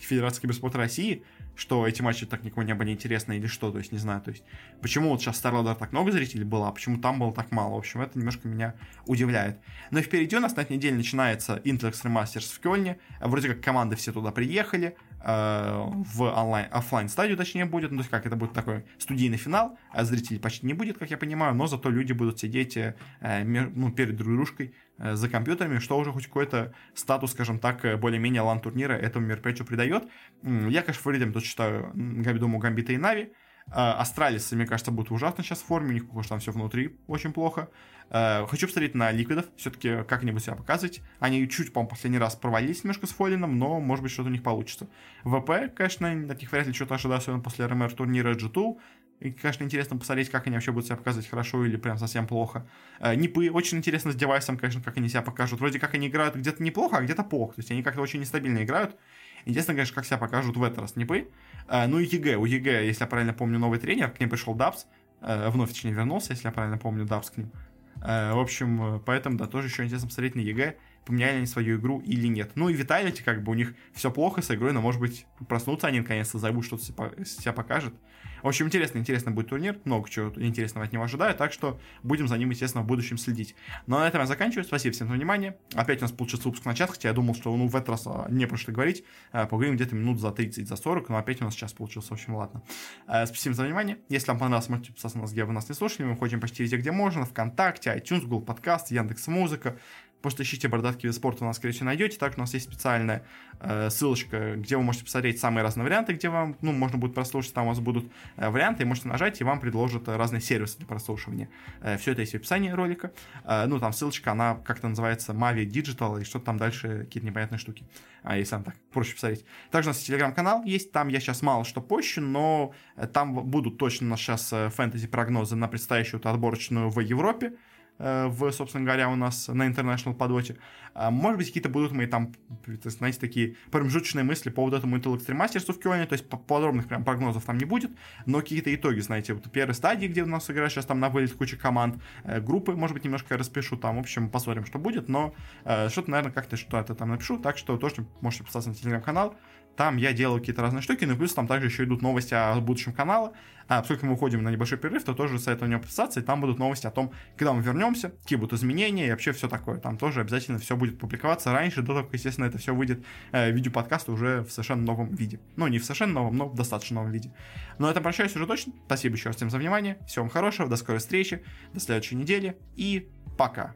Федерация киберспорта России, что эти матчи так никому не были интересны или что, то есть не знаю, то есть почему вот сейчас StarLadder так много зрителей было, а почему там было так мало, в общем, это немножко меня удивляет. Но впереди у нас на этой неделе начинается Intel Extreme Masters в Кёльне, вроде как команды все туда приехали, э, в онлайн, офлайн стадию точнее будет, ну, то есть как это будет такой студийный финал, а зрителей почти не будет, как я понимаю, но зато люди будут сидеть э, ну, перед друг дружкой э, за компьютерами, что уже хоть какой-то статус, скажем так, э, более-менее лан-турнира этому мероприятию придает. Я, конечно, фаворитами тут считаю, думаю, Гамбита и Нави. Астралисы, мне кажется, будут ужасно сейчас в форме, у них, похоже, там все внутри очень плохо. Хочу посмотреть на Ликвидов, все-таки как-нибудь себя показывать. Они чуть, по-моему, последний раз провалились немножко с Фолином, но, может быть, что-то у них получится. ВП, конечно, от них вряд ли что-то ожидаю, особенно после RMR турнира G2. И, конечно, интересно посмотреть, как они вообще будут себя показывать хорошо или прям совсем плохо. Э, Нипы очень интересно с девайсом, конечно, как они себя покажут. Вроде как они играют где-то неплохо, а где-то плохо. То есть они как-то очень нестабильно играют. Интересно, конечно, как себя покажут в этот раз Нипы. Э, ну и EG. У EG, если я правильно помню, новый тренер. К ним пришел daps. Э, вновь, точнее, вернулся, если я правильно помню, daps к ним. В общем, поэтому, да, тоже еще интересно посмотреть на EG поменяли они свою игру или нет. Ну и Виталити, как бы у них все плохо с игрой, но может быть проснутся они наконец-то, зовут, что-то себя покажет. В общем, интересно, интересно будет турнир, много чего интересного от него ожидаю, так что будем за ним, естественно, в будущем следить. Но на этом я заканчиваю, спасибо всем за внимание. Опять у нас получился выпуск на час, хотя я думал, что ну, в этот раз а, не про что говорить, а, поговорим где-то минут за 30, за 40, но опять у нас сейчас получился, в общем, ладно. А, спасибо за внимание, если вам понравилось, можете подписаться на нас, где вы нас не слушали, мы ходим почти везде, где можно, ВКонтакте, iTunes, Google Подкаст, Яндекс.Музыка, Просто ищите бородатки вид спорта, у нас, скорее всего, найдете. Также у нас есть специальная э, ссылочка, где вы можете посмотреть самые разные варианты, где вам, ну, можно будет прослушать, там у вас будут э, варианты, и можете нажать, и вам предложат э, разные сервисы для прослушивания. Э, все это есть в описании ролика. Э, ну, там ссылочка, она как-то называется Mavi Digital, и что-то там дальше, какие-то непонятные штуки. А, если вам так проще посмотреть. Также у нас телеграм-канал есть, там я сейчас мало что пощу, но э, там будут точно у нас сейчас э, фэнтези-прогнозы на предстоящую отборочную в Европе. Э, в, собственно говоря, у нас на International подводе. А, может быть, какие-то будут мои там, знаете, такие промежуточные мысли по вот этому Intel Extreme Masters в Кёльне, то есть подробных прям прогнозов там не будет, но какие-то итоги, знаете, вот первой стадии, где у нас играет сейчас там на вылет куча команд, э, группы, может быть, немножко распишу там, в общем, посмотрим, что будет, но э, что-то, наверное, как-то что-то там напишу, так что тоже можете подписаться на телеграм-канал, там я делаю какие-то разные штуки, ну и плюс там также еще идут новости о будущем канала. А поскольку мы уходим на небольшой перерыв, то тоже советую него подписаться, и там будут новости о том, когда мы вернемся, какие будут изменения и вообще все такое. Там тоже обязательно все будет публиковаться раньше, до того, как, естественно, это все выйдет э, видеоподкаст уже в совершенно новом виде. Ну, не в совершенно новом, но в достаточно новом виде. Но на этом прощаюсь уже точно. Спасибо еще раз всем за внимание. Всего вам хорошего, до скорой встречи, до следующей недели и пока.